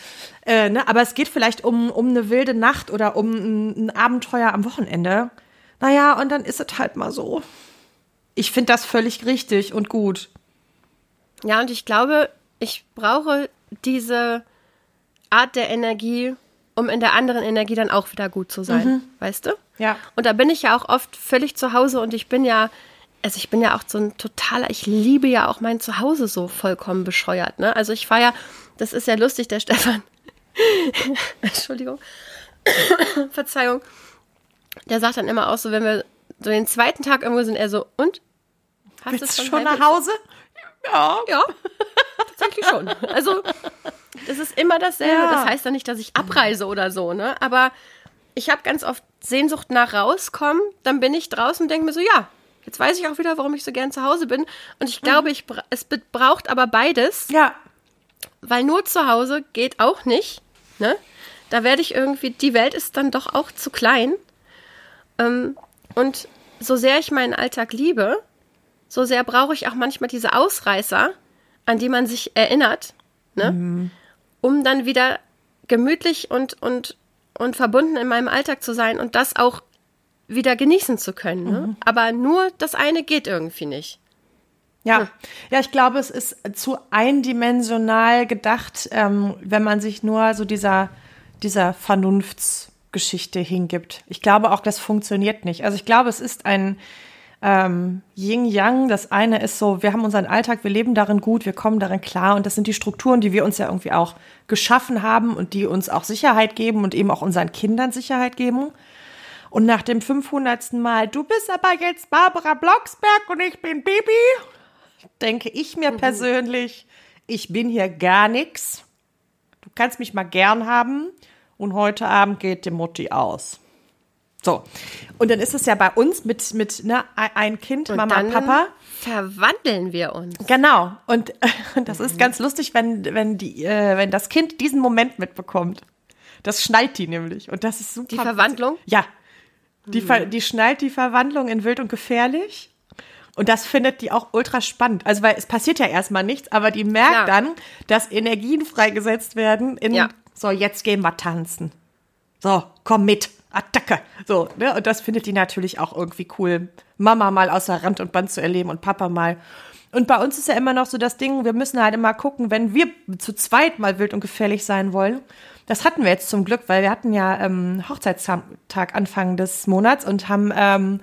Äh, ne? Aber es geht vielleicht um, um eine wilde Nacht oder um ein, ein Abenteuer am Wochenende. Naja, und dann ist es halt mal so. Ich finde das völlig richtig und gut. Ja, und ich glaube, ich brauche diese Art der Energie, um in der anderen Energie dann auch wieder gut zu sein, mhm. weißt du? Ja. Und da bin ich ja auch oft völlig zu Hause und ich bin ja, also ich bin ja auch so ein totaler, ich liebe ja auch mein Zuhause so vollkommen bescheuert, ne? Also ich war ja, das ist ja lustig, der (laughs) Stefan. Entschuldigung. (coughs) Verzeihung. Der sagt dann immer auch so, wenn wir so den zweiten Tag irgendwo sind, er so, und? Hast du schon, schon nach Hause? Ja. Ja, tatsächlich schon. Also es ist immer dasselbe. Ja. Das heißt ja nicht, dass ich abreise oder so, ne? Aber ich habe ganz oft Sehnsucht nach rauskommen. Dann bin ich draußen und denke mir so, ja, jetzt weiß ich auch wieder, warum ich so gern zu Hause bin. Und ich glaube, mhm. ich, es braucht aber beides. Ja. Weil nur zu Hause geht auch nicht. Ne? Da werde ich irgendwie, die Welt ist dann doch auch zu klein. Ähm, und so sehr ich meinen Alltag liebe, so sehr brauche ich auch manchmal diese Ausreißer, an die man sich erinnert, ne? Um dann wieder gemütlich und, und, und verbunden in meinem Alltag zu sein und das auch wieder genießen zu können. Ne? Aber nur das eine geht irgendwie nicht. Ja, ja, ich glaube, es ist zu eindimensional gedacht, ähm, wenn man sich nur so dieser, dieser Vernunftsgeschichte hingibt. Ich glaube auch, das funktioniert nicht. Also ich glaube, es ist ein ähm, Yin-Yang. Das eine ist so, wir haben unseren Alltag, wir leben darin gut, wir kommen darin klar und das sind die Strukturen, die wir uns ja irgendwie auch geschaffen haben und die uns auch Sicherheit geben und eben auch unseren Kindern Sicherheit geben. Und nach dem 500. Mal, du bist aber jetzt Barbara Blocksberg und ich bin Bibi, denke ich mir persönlich, ich bin hier gar nix. Du kannst mich mal gern haben und heute Abend geht die Mutti aus. So. Und dann ist es ja bei uns mit, mit ne, ein Kind, Und Mama, dann Papa. verwandeln wir uns. Genau. Und, (laughs) und das ist ganz lustig, wenn, wenn, die, äh, wenn das Kind diesen Moment mitbekommt. Das schnallt die nämlich. Und das ist super. Die Verwandlung? Ja. Die, ver die schnallt die Verwandlung in wild und gefährlich. Und das findet die auch ultra spannend. Also, weil es passiert ja erstmal nichts, aber die merkt Klar. dann, dass Energien freigesetzt werden in, Ja. so, jetzt gehen wir tanzen. So, komm mit. Attacke. So, ne? Und das findet die natürlich auch irgendwie cool, Mama mal außer Rand und Band zu erleben und Papa mal. Und bei uns ist ja immer noch so das Ding, wir müssen halt immer gucken, wenn wir zu zweit mal wild und gefährlich sein wollen. Das hatten wir jetzt zum Glück, weil wir hatten ja ähm, Hochzeitstag Anfang des Monats und haben, ähm,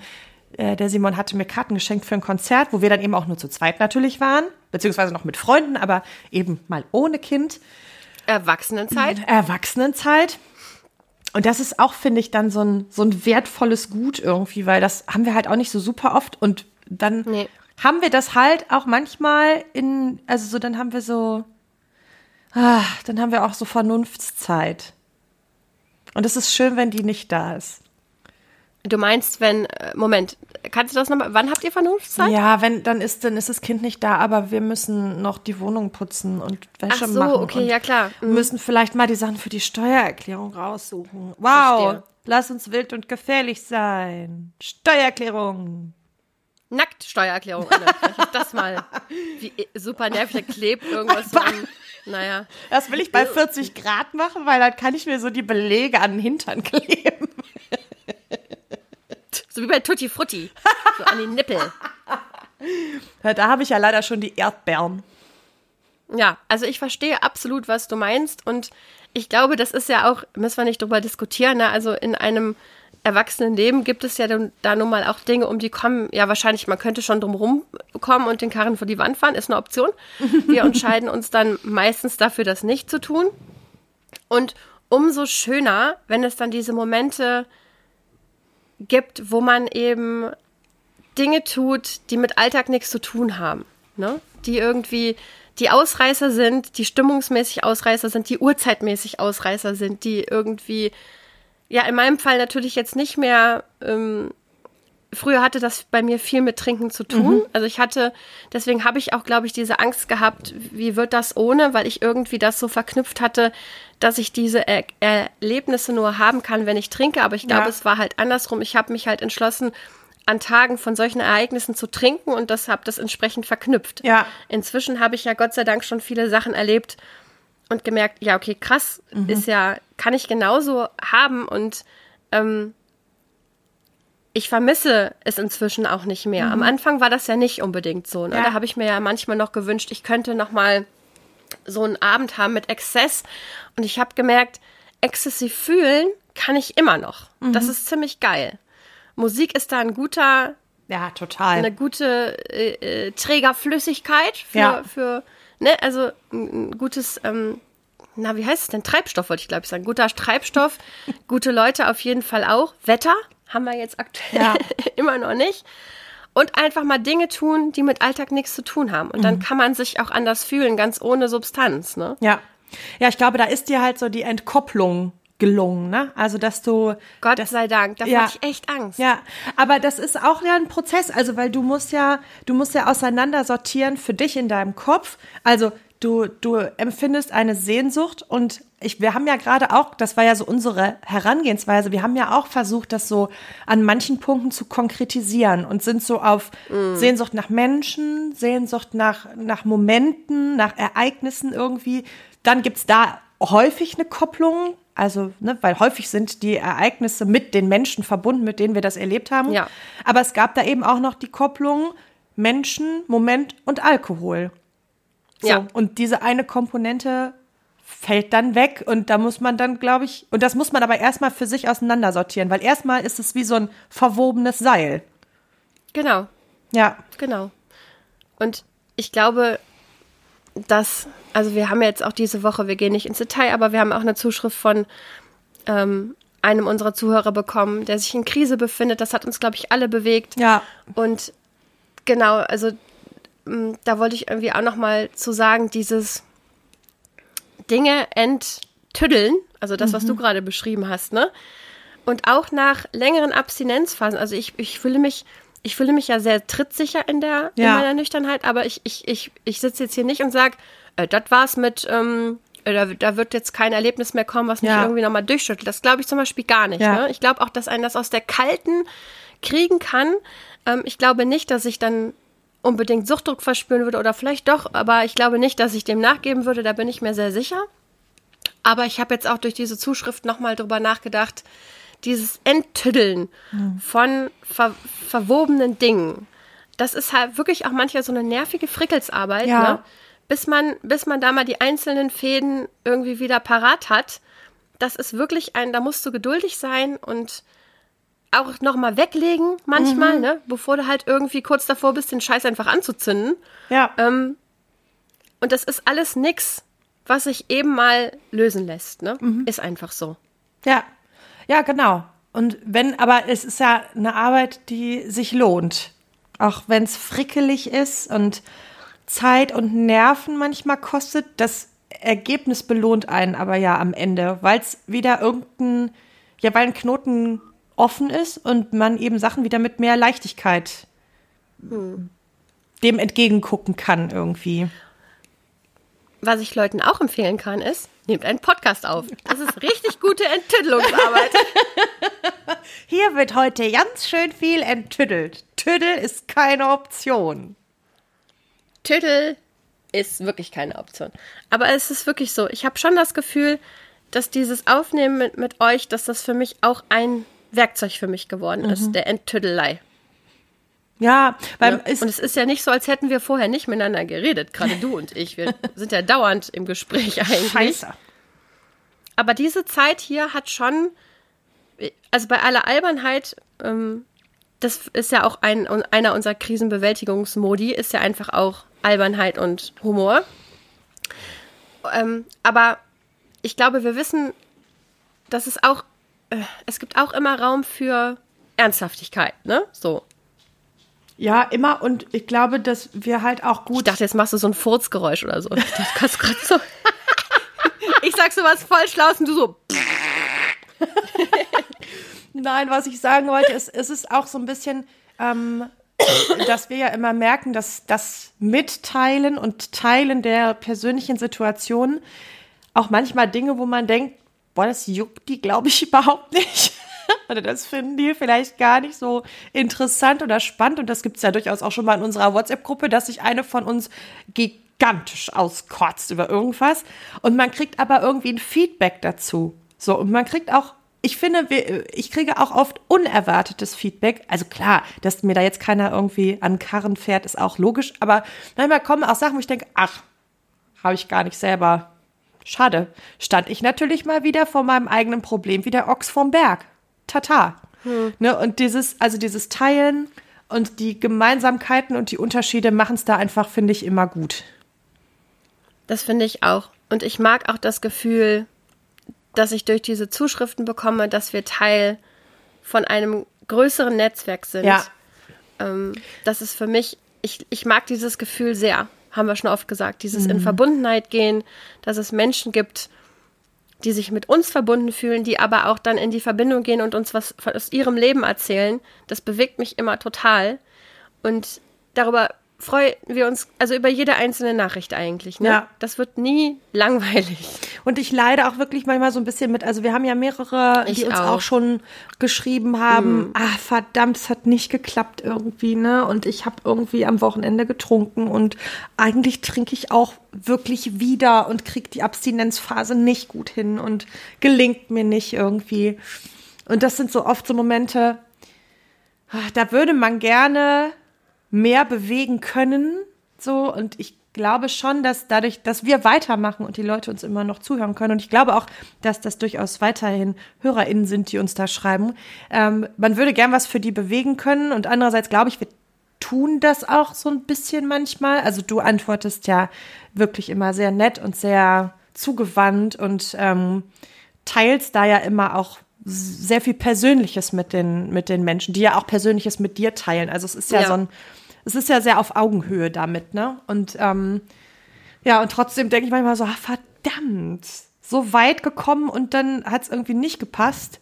äh, der Simon hatte mir Karten geschenkt für ein Konzert, wo wir dann eben auch nur zu zweit natürlich waren, beziehungsweise noch mit Freunden, aber eben mal ohne Kind. Erwachsenenzeit. Erwachsenenzeit. Und das ist auch, finde ich, dann so ein, so ein wertvolles Gut irgendwie, weil das haben wir halt auch nicht so super oft. Und dann Nee. haben wir das halt auch manchmal in, also so, dann haben wir so, ah, dann haben wir auch so Vernunftszeit. Und es ist schön, wenn die nicht da ist. Du meinst, wenn, äh, Moment, kannst du das nochmal, wann habt ihr Vernunftszeit? Ja, wenn, dann ist, dann ist das Kind nicht da, aber wir müssen noch die Wohnung putzen und Wäsche Ach so, machen. okay, und ja klar. Mhm. Müssen vielleicht mal die Sachen für die Steuererklärung raussuchen. Wow, Verstehe. lass uns wild und gefährlich sein. Steuererklärung. Nackt Steuererklärung, Anne. Das mal wie super nervig, da klebt irgendwas (laughs) so an. Naja. Das will ich bei 40 Grad machen, weil dann kann ich mir so die Belege an den Hintern kleben. So wie bei Tutti Frutti. So an die Nippel. Da habe ich ja leider schon die Erdbeeren. Ja, also ich verstehe absolut, was du meinst. Und ich glaube, das ist ja auch, müssen wir nicht drüber diskutieren, ne? also in einem Erwachsenenleben gibt es ja da nun mal auch Dinge, um die kommen, ja wahrscheinlich, man könnte schon drum rumkommen und den Karren vor die Wand fahren, ist eine Option. Wir (laughs) entscheiden uns dann meistens dafür, das nicht zu tun. Und umso schöner, wenn es dann diese Momente gibt, wo man eben Dinge tut, die mit Alltag nichts zu tun haben. Ne? Die irgendwie die Ausreißer sind, die stimmungsmäßig Ausreißer sind, die uhrzeitmäßig Ausreißer sind, die irgendwie, ja, in meinem Fall natürlich jetzt nicht mehr. Ähm, früher hatte das bei mir viel mit Trinken zu tun. Also ich hatte, deswegen habe ich auch, glaube ich, diese Angst gehabt, wie wird das ohne, weil ich irgendwie das so verknüpft hatte, dass ich diese er Erlebnisse nur haben kann, wenn ich trinke. Aber ich glaube, Ja. es war halt andersrum. Ich habe mich halt entschlossen, an Tagen von solchen Ereignissen zu trinken und das habe das entsprechend verknüpft. Ja. Inzwischen habe ich ja Gott sei Dank schon viele Sachen erlebt und gemerkt, ja, okay, krass, ist ja, kann ich genauso haben und ähm, ich vermisse es inzwischen auch nicht mehr. Am Anfang war das ja nicht unbedingt so. Ne? Ja. Da habe ich mir ja manchmal noch gewünscht, ich könnte noch mal so einen Abend haben mit Exzess. Und ich habe gemerkt, exzessiv fühlen kann ich immer noch. Das ist ziemlich geil. Musik ist da ein guter, Ja, total. eine gute äh, äh, Trägerflüssigkeit für, Ja. für ne, also ein, ein gutes, ähm, na, wie heißt es denn? Treibstoff wollte ich glaube ich sagen. Guter Treibstoff, (laughs) gute Leute auf jeden Fall auch. Wetter haben wir jetzt aktuell Ja. (laughs) immer noch nicht. Und einfach mal Dinge tun, die mit Alltag nichts zu tun haben. Und Mhm. dann kann man sich auch anders fühlen, ganz ohne Substanz, ne? Ja. Ja, ich glaube, da ist dir halt so die Entkopplung gelungen, ne? Also, dass du. Gott das, sei Dank. Davor Ja. hatte ich echt Angst. Ja, aber das ist auch ja ein Prozess, also weil du musst ja, du musst ja auseinander sortieren für dich in deinem Kopf. Also du, du empfindest eine Sehnsucht und ich, wir haben ja gerade auch, das war ja so unsere Herangehensweise, wir haben ja auch versucht, das so an manchen Punkten zu konkretisieren und sind so auf mm. Sehnsucht nach Menschen, Sehnsucht nach, nach Momenten, nach Ereignissen irgendwie. Dann gibt's da häufig eine Kopplung, also, ne, weil häufig sind die Ereignisse mit den Menschen verbunden, mit denen wir das erlebt haben. Ja. Aber es gab da eben auch noch die Kopplung Menschen, Moment und Alkohol. So, Ja. Und diese eine Komponente fällt dann weg und da muss man dann, glaube ich, und das muss man aber erstmal für sich auseinandersortieren, weil erstmal ist es wie so ein verwobenes Seil. Genau, Ja. genau. Und ich glaube, dass, also wir haben jetzt auch diese Woche, wir gehen nicht ins Detail, aber wir haben auch eine Zuschrift von ähm, einem unserer Zuhörer bekommen, der sich in Krise befindet. Das hat uns, glaube ich, alle bewegt. Ja. Und genau, also da wollte ich irgendwie auch noch mal zu sagen, dieses Dinge enttüddeln, also das, was du gerade beschrieben hast, ne? Und auch nach längeren Abstinenzphasen, also ich, ich fühle mich, ich fühle mich ja sehr trittsicher in der in Ja. meiner Nüchternheit, aber ich, ich, ich, ich sitze jetzt hier nicht und sage, äh, das war's mit, ähm, äh, da, da wird jetzt kein Erlebnis mehr kommen, was mich Ja. irgendwie nochmal durchschüttelt. Das glaube ich zum Beispiel gar nicht. Ja. Ne? Ich glaube auch, dass einen das aus der kalten kriegen kann. Ähm, ich glaube nicht, dass ich dann unbedingt Suchtdruck verspüren würde oder vielleicht doch, aber ich glaube nicht, dass ich dem nachgeben würde, da bin ich mir sehr sicher. Aber ich habe jetzt auch durch diese Zuschrift nochmal drüber nachgedacht, dieses Enttüddeln von ver verwobenen Dingen, das ist halt wirklich auch manchmal so eine nervige Frickelsarbeit, Ja. ne? bis, man, bis man da mal die einzelnen Fäden irgendwie wieder parat hat. Das ist wirklich ein, da musst du geduldig sein und auch nochmal weglegen manchmal, ne? bevor du halt irgendwie kurz davor bist, den Scheiß einfach anzuzünden. Ja. Ähm, und das ist alles nix, was sich eben mal lösen lässt. Ne? Ist einfach so. Ja, ja, genau. Und wenn, aber es ist ja eine Arbeit, die sich lohnt. Auch wenn es frickelig ist und Zeit und Nerven manchmal kostet, das Ergebnis belohnt einen aber ja am Ende, weil es wieder irgendein, ja, weil ein Knoten offen ist und man eben Sachen wieder mit mehr Leichtigkeit dem entgegengucken kann irgendwie. Was ich Leuten auch empfehlen kann, ist, nehmt einen Podcast auf. Das ist richtig gute Enttüddelungsarbeit. (laughs) Hier wird heute ganz schön viel enttüddelt. Tüddel ist keine Option. Tüdel ist wirklich keine Option. Aber es ist wirklich so. Ich habe schon das Gefühl, dass dieses Aufnehmen mit, mit euch, dass das für mich auch ein Werkzeug für mich geworden ist, der Enttüddelei. Ja, Ne? ist und es ist ja nicht so, als hätten wir vorher nicht miteinander geredet, gerade du und ich. Wir (laughs) sind ja dauernd im Gespräch eigentlich. scheiße. Aber diese Zeit hier hat schon, also bei aller Albernheit, ähm, das ist ja auch ein, einer unserer Krisenbewältigungsmodi, ist ja einfach auch Albernheit und Humor. Ähm, aber ich glaube, wir wissen, dass es auch, äh, es gibt auch immer Raum für Ernsthaftigkeit, ne? So. Ja, immer und ich glaube, dass wir halt auch Ich gut. dachte, jetzt machst du so ein Furzgeräusch oder so. Ich dachte, du kannst gerade so. (laughs) ich sag so was voll Schlaues und du so. (laughs) Nein, was ich sagen wollte, ist, es ist auch so ein bisschen, ähm, dass wir ja immer merken, dass das Mitteilen und Teilen der persönlichen Situation auch manchmal Dinge, wo man denkt, boah, das juckt die, glaube ich, (laughs) überhaupt nicht. Oder das finden die vielleicht gar nicht so interessant oder spannend. Und das gibt es ja durchaus auch schon mal in unserer WhatsApp-Gruppe, dass sich eine von uns gigantisch auskotzt über irgendwas. Und man kriegt aber irgendwie ein Feedback dazu. So, und man kriegt auch, ich finde, ich kriege auch oft unerwartetes Feedback. Also klar, dass mir da jetzt keiner irgendwie an Karren fährt, ist auch logisch. Aber manchmal kommen auch Sachen, wo ich denke, ach, habe ich gar nicht selber. Schade. Stand ich natürlich mal wieder vor meinem eigenen Problem wie der Ochs vom Berg. Tata. Ne, und dieses, also dieses Teilen und die Gemeinsamkeiten und die Unterschiede machen es da einfach, finde ich, immer gut. Das finde ich auch. Und ich mag auch das Gefühl, dass ich durch diese Zuschriften bekomme, dass wir Teil von einem größeren Netzwerk sind. Ja. Ähm, das ist für mich, ich, ich mag dieses Gefühl sehr, haben wir schon oft gesagt, dieses in Verbundenheit gehen, dass es Menschen gibt, die sich mit uns verbunden fühlen, die aber auch dann in die Verbindung gehen und uns was aus ihrem Leben erzählen. Das bewegt mich immer total. Und darüber freuen wir uns also über jede einzelne Nachricht eigentlich. Ne? Ja. Das wird nie (laughs) langweilig. Und ich leide auch wirklich manchmal so ein bisschen mit. Also wir haben ja mehrere, Ich die uns auch. auch. schon geschrieben haben. Ah, verdammt, es hat nicht geklappt irgendwie, ne? Und ich habe irgendwie am Wochenende getrunken und eigentlich trinke ich auch wirklich wieder und kriege die Abstinenzphase nicht gut hin und gelingt mir nicht irgendwie. Und das sind so oft so Momente, ah, da würde man gerne mehr bewegen können. So, und ich glaube schon, dass dadurch, dass wir weitermachen und die Leute uns immer noch zuhören können, und ich glaube auch, dass das durchaus weiterhin HörerInnen sind, die uns da schreiben, ähm, man würde gern was für die bewegen können. Und andererseits glaube ich, wir tun das auch so ein bisschen manchmal. Also du antwortest ja wirklich immer sehr nett und sehr zugewandt und ähm, teilst da ja immer auch sehr viel Persönliches mit den, mit den Menschen, die ja auch Persönliches mit dir teilen. Also es ist ja, Ja. so ein, es ist ja sehr auf Augenhöhe damit, ne? Und ähm, ja, und trotzdem denke ich manchmal so, ah, verdammt, so weit gekommen und dann hat es irgendwie nicht gepasst.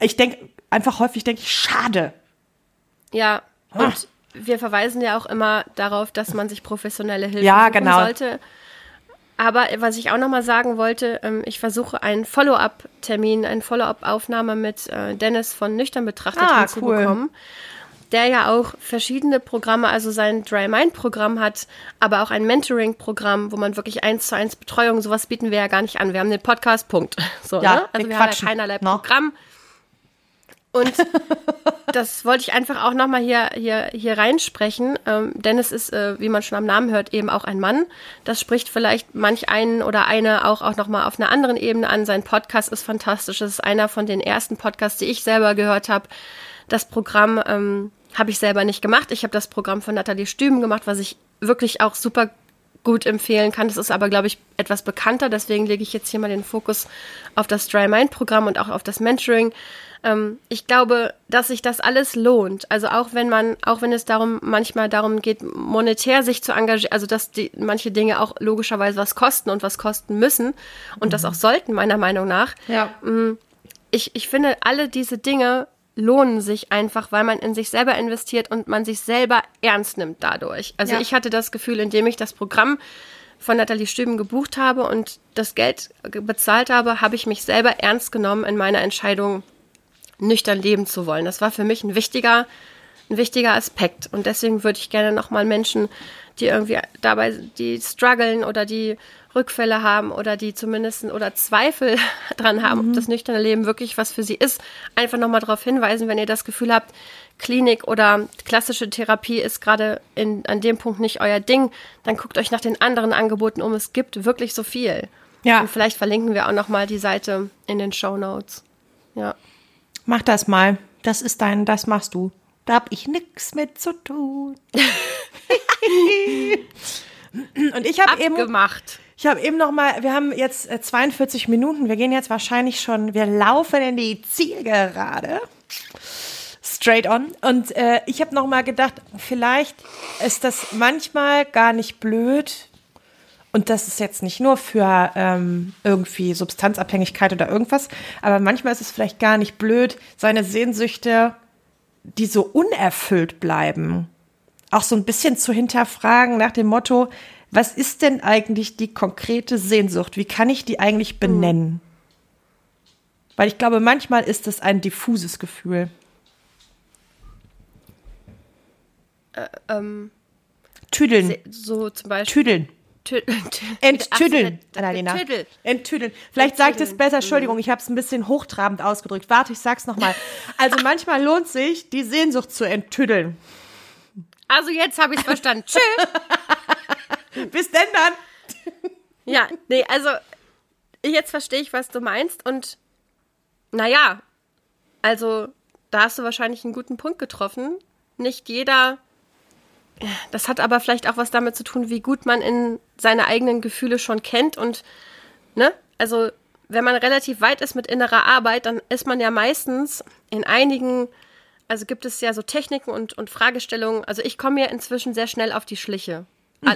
Ich denke, einfach häufig denke ich, schade. Ja, Ah. und wir verweisen ja auch immer darauf, dass man sich professionelle Hilfe Ja, genau. sollte. Aber was ich auch nochmal sagen wollte, ähm, ich versuche einen Follow-up-Termin, eine Follow-up-Aufnahme mit äh, Dennis von Nüchtern betrachtet Ah, hinzubekommen. Der ja auch verschiedene Programme, also sein Dry Mind-Programm hat, aber auch ein Mentoring-Programm, wo man wirklich eins zu eins Betreuung, sowas bieten wir ja gar nicht an. Wir haben den Podcast, Punkt. (laughs) So, Ja, ne? Also wir wir haben ja keinerlei ne? Programm. Und das wollte ich einfach auch nochmal hier, hier, hier reinsprechen. Ähm, Dennis ist, äh, wie man schon am Namen hört, eben auch ein Mann. Das spricht vielleicht manch einen oder eine auch, auch nochmal auf einer anderen Ebene an. Sein Podcast ist fantastisch. Das ist einer von den ersten Podcasts, die ich selber gehört habe. Das Programm ähm, habe ich selber nicht gemacht. Ich habe das Programm von Nathalie Stüben gemacht, was ich wirklich auch super gut empfehlen kann. Das ist aber, glaube ich, etwas bekannter. Deswegen lege ich jetzt hier mal den Fokus auf das Dry Mind Programm und auch auf das Mentoring. Ähm, ich glaube, dass sich das alles lohnt. Also auch wenn man, auch wenn es darum manchmal darum geht, monetär sich zu engagieren, also dass die manche Dinge auch logischerweise was kosten und was kosten müssen und das auch sollten meiner Meinung nach Ja. ich, ich finde, alle diese Dinge lohnen sich einfach, weil man in sich selber investiert und man sich selber ernst nimmt dadurch. Also Ja. ich hatte das Gefühl, indem ich das Programm von Nathalie Stüben gebucht habe und das Geld ge- bezahlt habe, habe ich mich selber ernst genommen in meiner Entscheidung, nüchtern leben zu wollen. Das war für mich ein wichtiger, ein wichtiger Aspekt. Und deswegen würde ich gerne nochmal Menschen, die irgendwie dabei, die strugglen oder die Rückfälle haben oder die zumindest oder Zweifel (laughs) dran haben, ob das nüchterne Leben wirklich was für sie ist, einfach nochmal darauf hinweisen, wenn ihr das Gefühl habt, Klinik oder klassische Therapie ist gerade in, an dem Punkt nicht euer Ding, dann guckt euch nach den anderen Angeboten um. Es gibt wirklich so viel. Ja. Und vielleicht verlinken wir auch nochmal die Seite in den Show Notes. Ja. Mach das mal. Das ist dein, das machst du. Da hab ich nix mit zu tun. (laughs) Und ich habe eben, Abgemacht. ich habe eben noch mal, wir haben jetzt äh, 42 Minuten. Wir gehen jetzt wahrscheinlich schon, wir laufen in die Zielgerade. Straight on. Und äh, ich habe noch mal gedacht, vielleicht ist das manchmal gar nicht blöd. Und das ist jetzt nicht nur für ähm, irgendwie Substanzabhängigkeit oder irgendwas, aber manchmal ist es vielleicht gar nicht blöd, seine Sehnsüchte, die so unerfüllt bleiben, auch so ein bisschen zu hinterfragen nach dem Motto, was ist denn eigentlich die konkrete Sehnsucht? Wie kann ich die eigentlich benennen? Weil ich glaube, manchmal ist es ein diffuses Gefühl. Ähm, Tüdeln. so zum Beispiel. Tüdeln. Tü- (laughs) tü- Enttüdeln, Annalena. Tüdel. Enttüdeln. Vielleicht sage ich das Enttüdeln. besser. Entschuldigung, ich habe es ein bisschen hochtrabend ausgedrückt. Warte, ich sag's nochmal. Also (laughs) manchmal lohnt sich, die Sehnsucht zu enttüdeln. Also jetzt habe ich verstanden. Tschüss. (laughs) Bis denn dann. Ja, nee, also jetzt verstehe ich, was du meinst. Und naja, also da hast du wahrscheinlich einen guten Punkt getroffen. Nicht jeder. Das hat aber vielleicht auch was damit zu tun, wie gut man in seine eigenen Gefühle schon kennt. Und, ne, also wenn man relativ weit ist mit innerer Arbeit, dann ist man ja meistens in einigen, also gibt es ja so Techniken und, und Fragestellungen. Also ich komme ja inzwischen sehr schnell auf die Schliche.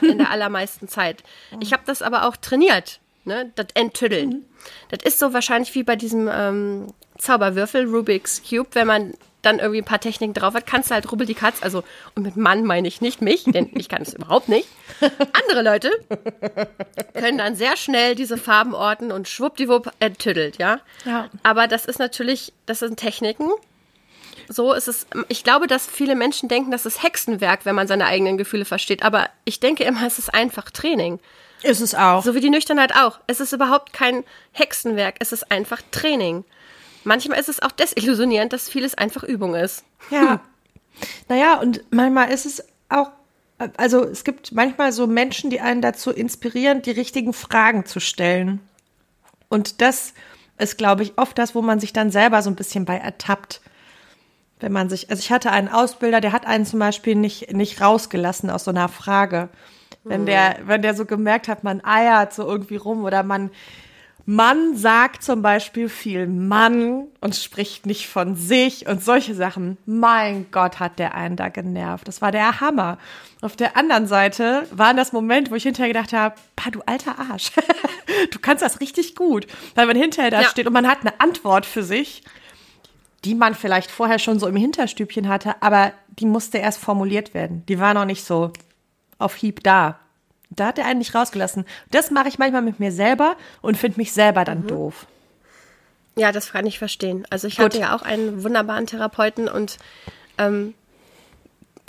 In der (laughs) allermeisten Zeit. Ich habe das aber auch trainiert, ne? Das Enttüddeln. Das ist so wahrscheinlich wie bei diesem ähm, Zauberwürfel, Rubik's Cube, wenn man dann irgendwie ein paar Techniken drauf hat, kannst du halt rubbel die Katz, also und mit Mann meine ich nicht mich, denn ich kann es (laughs) überhaupt nicht. Andere Leute können dann sehr schnell diese Farben orten und schwuppdiwupp enttüdelt, ja. Ja. Aber das ist natürlich, das sind Techniken. So ist es. Ich glaube, dass viele Menschen denken, das ist Hexenwerk, wenn man seine eigenen Gefühle versteht. Aber ich denke immer, es ist einfach Training. Ist es auch. So wie die Nüchternheit auch. Es ist überhaupt kein Hexenwerk, es ist einfach Training. Manchmal ist es auch desillusionierend, dass vieles einfach Übung ist. Ja. Naja, und manchmal ist es auch, also es gibt manchmal so Menschen, die einen dazu inspirieren, die richtigen Fragen zu stellen. Und das ist, glaube ich, oft das, wo man sich dann selber so ein bisschen bei ertappt. Wenn man sich, also ich hatte einen Ausbilder, der hat einen zum Beispiel nicht, nicht rausgelassen aus so einer Frage. Wenn der, wenn der so gemerkt hat, man eiert so irgendwie rum oder man, man sagt zum Beispiel viel Mann und spricht nicht von sich und solche Sachen. Mein Gott, hat der einen da genervt. Das war der Hammer. Auf der anderen Seite war das Moment, wo ich hinterher gedacht habe, pa, du alter Arsch. (laughs) du kannst das richtig gut. Weil man hinterher da Ja. steht und man hat eine Antwort für sich, die man vielleicht vorher schon so im Hinterstübchen hatte, aber die musste erst formuliert werden. Die war noch nicht so auf Hieb da. Da hat er einen nicht rausgelassen. Das mache ich manchmal mit mir selber und finde mich selber dann doof. Ja, das kann ich verstehen. Also ich Gut. hatte ja auch einen wunderbaren Therapeuten und ähm,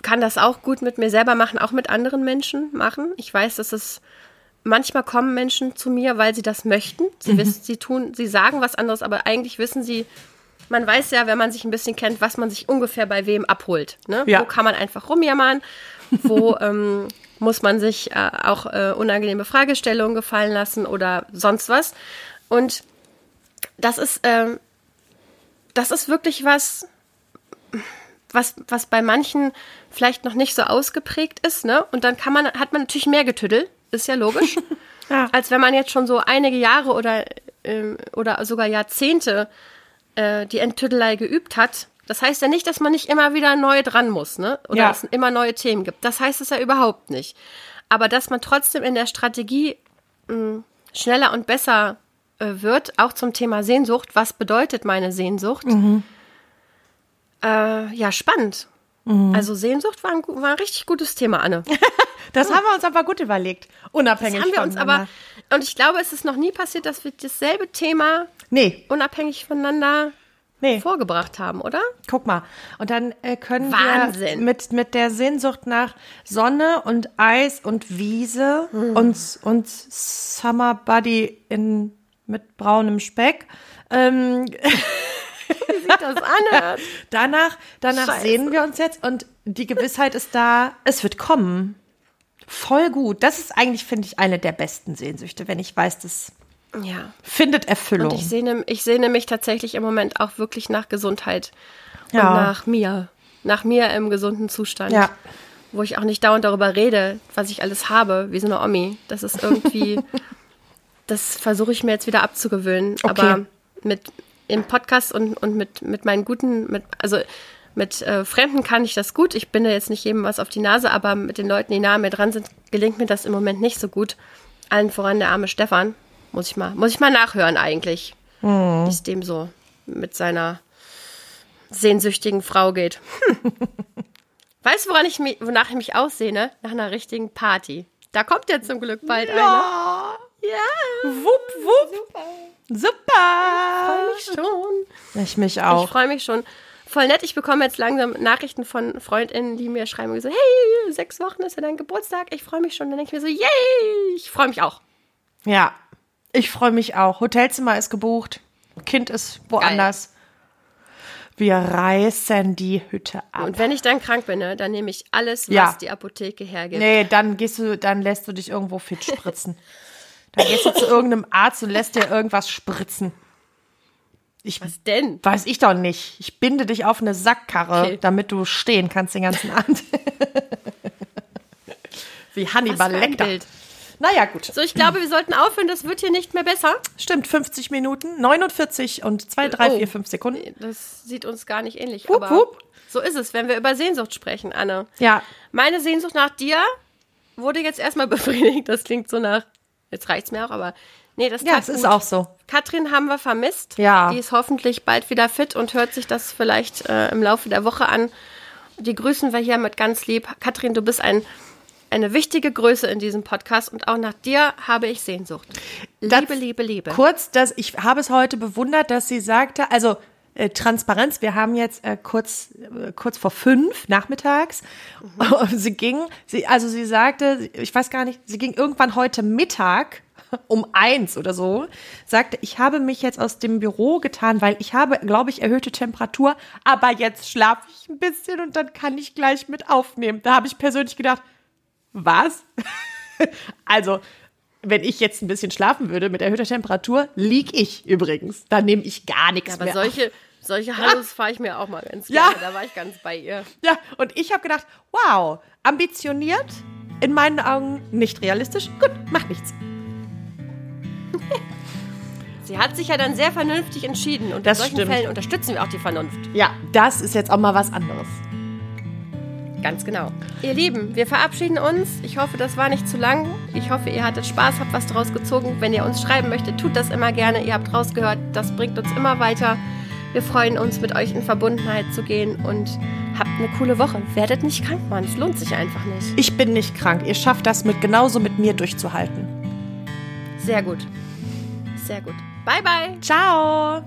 kann das auch gut mit mir selber machen, auch mit anderen Menschen machen. Ich weiß, dass es manchmal kommen Menschen zu mir, weil sie das möchten. Sie Mhm. wissen, sie tun, sie sagen was anderes, aber eigentlich wissen sie, man weiß ja, wenn man sich ein bisschen kennt, was man sich ungefähr bei wem abholt. Ne? Ja. Wo kann man einfach rumjammern? Wo (laughs) ähm, muss man sich äh, auch äh, unangenehme Fragestellungen gefallen lassen oder sonst was? Und das ist, ähm, das ist wirklich was, was, was bei manchen vielleicht noch nicht so ausgeprägt ist, ne? Und dann kann man, hat man natürlich mehr Getüdel, ist ja logisch, (laughs) Ja. als wenn man jetzt schon so einige Jahre oder, ähm, oder sogar Jahrzehnte äh, die Enttüdelei geübt hat. Das heißt ja nicht, dass man nicht immer wieder neu dran muss, ne? Oder Ja. es immer neue Themen gibt. Das heißt es ja überhaupt nicht. Aber dass man trotzdem in der Strategie mh, schneller und besser äh, wird, auch zum Thema Sehnsucht. Was bedeutet meine Sehnsucht? Äh, ja, spannend. Also Sehnsucht war ein, war ein richtig gutes Thema, Anne. (laughs) Das haben wir uns aber gut überlegt. Unabhängig Das haben wir uns voneinander. aber, und ich glaube, es ist noch nie passiert, dass wir dasselbe Thema Nee, unabhängig voneinander nee. vorgebracht haben, oder? Guck mal. Und dann äh, können wir Wahnsinn. mit, mit der Sehnsucht nach Sonne und Eis und Wiese Hm. und, und Summer Buddy in, mit braunem Speck. Ähm, (laughs) Wie sich das anhört. (laughs) danach danach Scheiße. sehen wir uns jetzt und die Gewissheit ist da, es wird kommen. Voll gut. Das ist eigentlich, finde ich, eine der besten Sehnsüchte, wenn ich weiß, das Ja. findet Erfüllung. Und ich sehne, ich sehne mich tatsächlich im Moment auch wirklich nach Gesundheit. Ja. Und nach mir. Nach mir im gesunden Zustand. Ja. Wo ich auch nicht dauernd darüber rede, was ich alles habe, wie so eine Omi. Das ist irgendwie, (laughs) das versuche ich mir jetzt wieder abzugewöhnen. Okay. Aber mit im Podcast und, und mit, mit meinen guten, mit, also mit äh, Fremden kann ich das gut. Ich binde jetzt nicht jedem was auf die Nase, aber mit den Leuten, die nah an mir dran sind, gelingt mir das im Moment nicht so gut. Allen voran der arme Stefan. Muss ich mal, muss ich mal nachhören eigentlich. Wie es dem so mit seiner sehnsüchtigen Frau geht. Hm. (laughs) Weißt du, woran ich mich, wonach ich mich aussehne? Nach einer richtigen Party. Da kommt ja zum Glück bald eine. ja. Ja, Wupp, wupp. Super. ich schon. Ich mich Ich auch. freue mich schon. Voll nett. Ich bekomme jetzt langsam Nachrichten von FreundInnen, die mir schreiben und so, hey, sechs Wochen ist ja dein Geburtstag. Ich freue mich schon. Dann denke ich mir so, yay, ich freue mich auch. Ja, ich freue mich auch. Hotelzimmer ist gebucht. Kind ist woanders. Wir reißen die Hütte ab. Und wenn ich dann krank bin, ne, dann nehme ich alles, was Ja. die Apotheke hergibt. nee, dann gehst du, dann lässt du dich irgendwo fit spritzen. dann gehst du zu irgendeinem Arzt und lässt dir irgendwas spritzen. Ich Was denn? weiß ich doch nicht. Ich binde dich auf eine Sackkarre, Okay. damit du stehen kannst den ganzen Abend. (laughs) Wie Hannibal Lecter. Bild. Naja, gut. So, ich glaube, wir sollten aufhören. Das wird hier nicht mehr besser. Stimmt, 50 Minuten, 49 und 2, 3, Oh. 4, 5 Sekunden. Das sieht uns gar nicht ähnlich. Wupp, aber wupp. so ist es, wenn wir über Sehnsucht sprechen, Anne. Ja, Meine Sehnsucht nach dir wurde jetzt erstmal (laughs) befriedigt. Das klingt so nach Jetzt reicht's mir auch, aber nee, das Ja, es ist auch so. Katrin haben wir vermisst. Ja. Die ist hoffentlich bald wieder fit und hört sich das vielleicht äh, im Laufe der Woche an. Die grüßen wir hier mit ganz lieb. Katrin, du bist ein, eine wichtige Größe in diesem Podcast und auch nach dir habe ich Sehnsucht. Das- Liebe, Liebe, Liebe. Kurz, dass ich habe es heute bewundert, dass sie sagte, also äh, Transparenz, wir haben jetzt äh, kurz, äh, kurz vor fünf nachmittags. (laughs) sie ging, sie, also sie sagte, ich weiß gar nicht, sie ging irgendwann heute Mittag (laughs) um eins oder so, sagte, ich habe mich jetzt aus dem Büro getan, weil ich habe, glaube ich, erhöhte Temperatur, aber jetzt schlafe ich ein bisschen und dann kann ich gleich mit aufnehmen. Da habe ich persönlich gedacht, was? (laughs) also, wenn ich jetzt ein bisschen schlafen würde mit erhöhter Temperatur, lieg ich übrigens. Da nehme ich gar nichts aber mehr. solche, solche Hallos fahre ich mir auch mal ganz Ja. gerne. Da war ich ganz bei ihr. Ja, und ich habe gedacht, wow, ambitioniert, in meinen Augen nicht realistisch. Gut, macht nichts. (laughs) Sie hat sich ja dann sehr vernünftig entschieden und Das in solchen stimmt. Fällen unterstützen wir auch die Vernunft. Ja, das ist jetzt auch mal was anderes. Ganz genau. Ihr Lieben, wir verabschieden uns. Ich hoffe, das war nicht zu lang. Ich hoffe, ihr hattet Spaß, habt was draus gezogen. Wenn ihr uns schreiben möchtet, tut das immer gerne. Ihr habt rausgehört, das bringt uns immer weiter. Wir freuen uns, mit euch in Verbundenheit zu gehen und habt eine coole Woche. Werdet nicht krank, Mann. Es lohnt sich einfach nicht. Ich bin nicht krank. Ihr schafft das mit genauso mit mir durchzuhalten. Sehr gut. Sehr gut. Bye, bye. Ciao.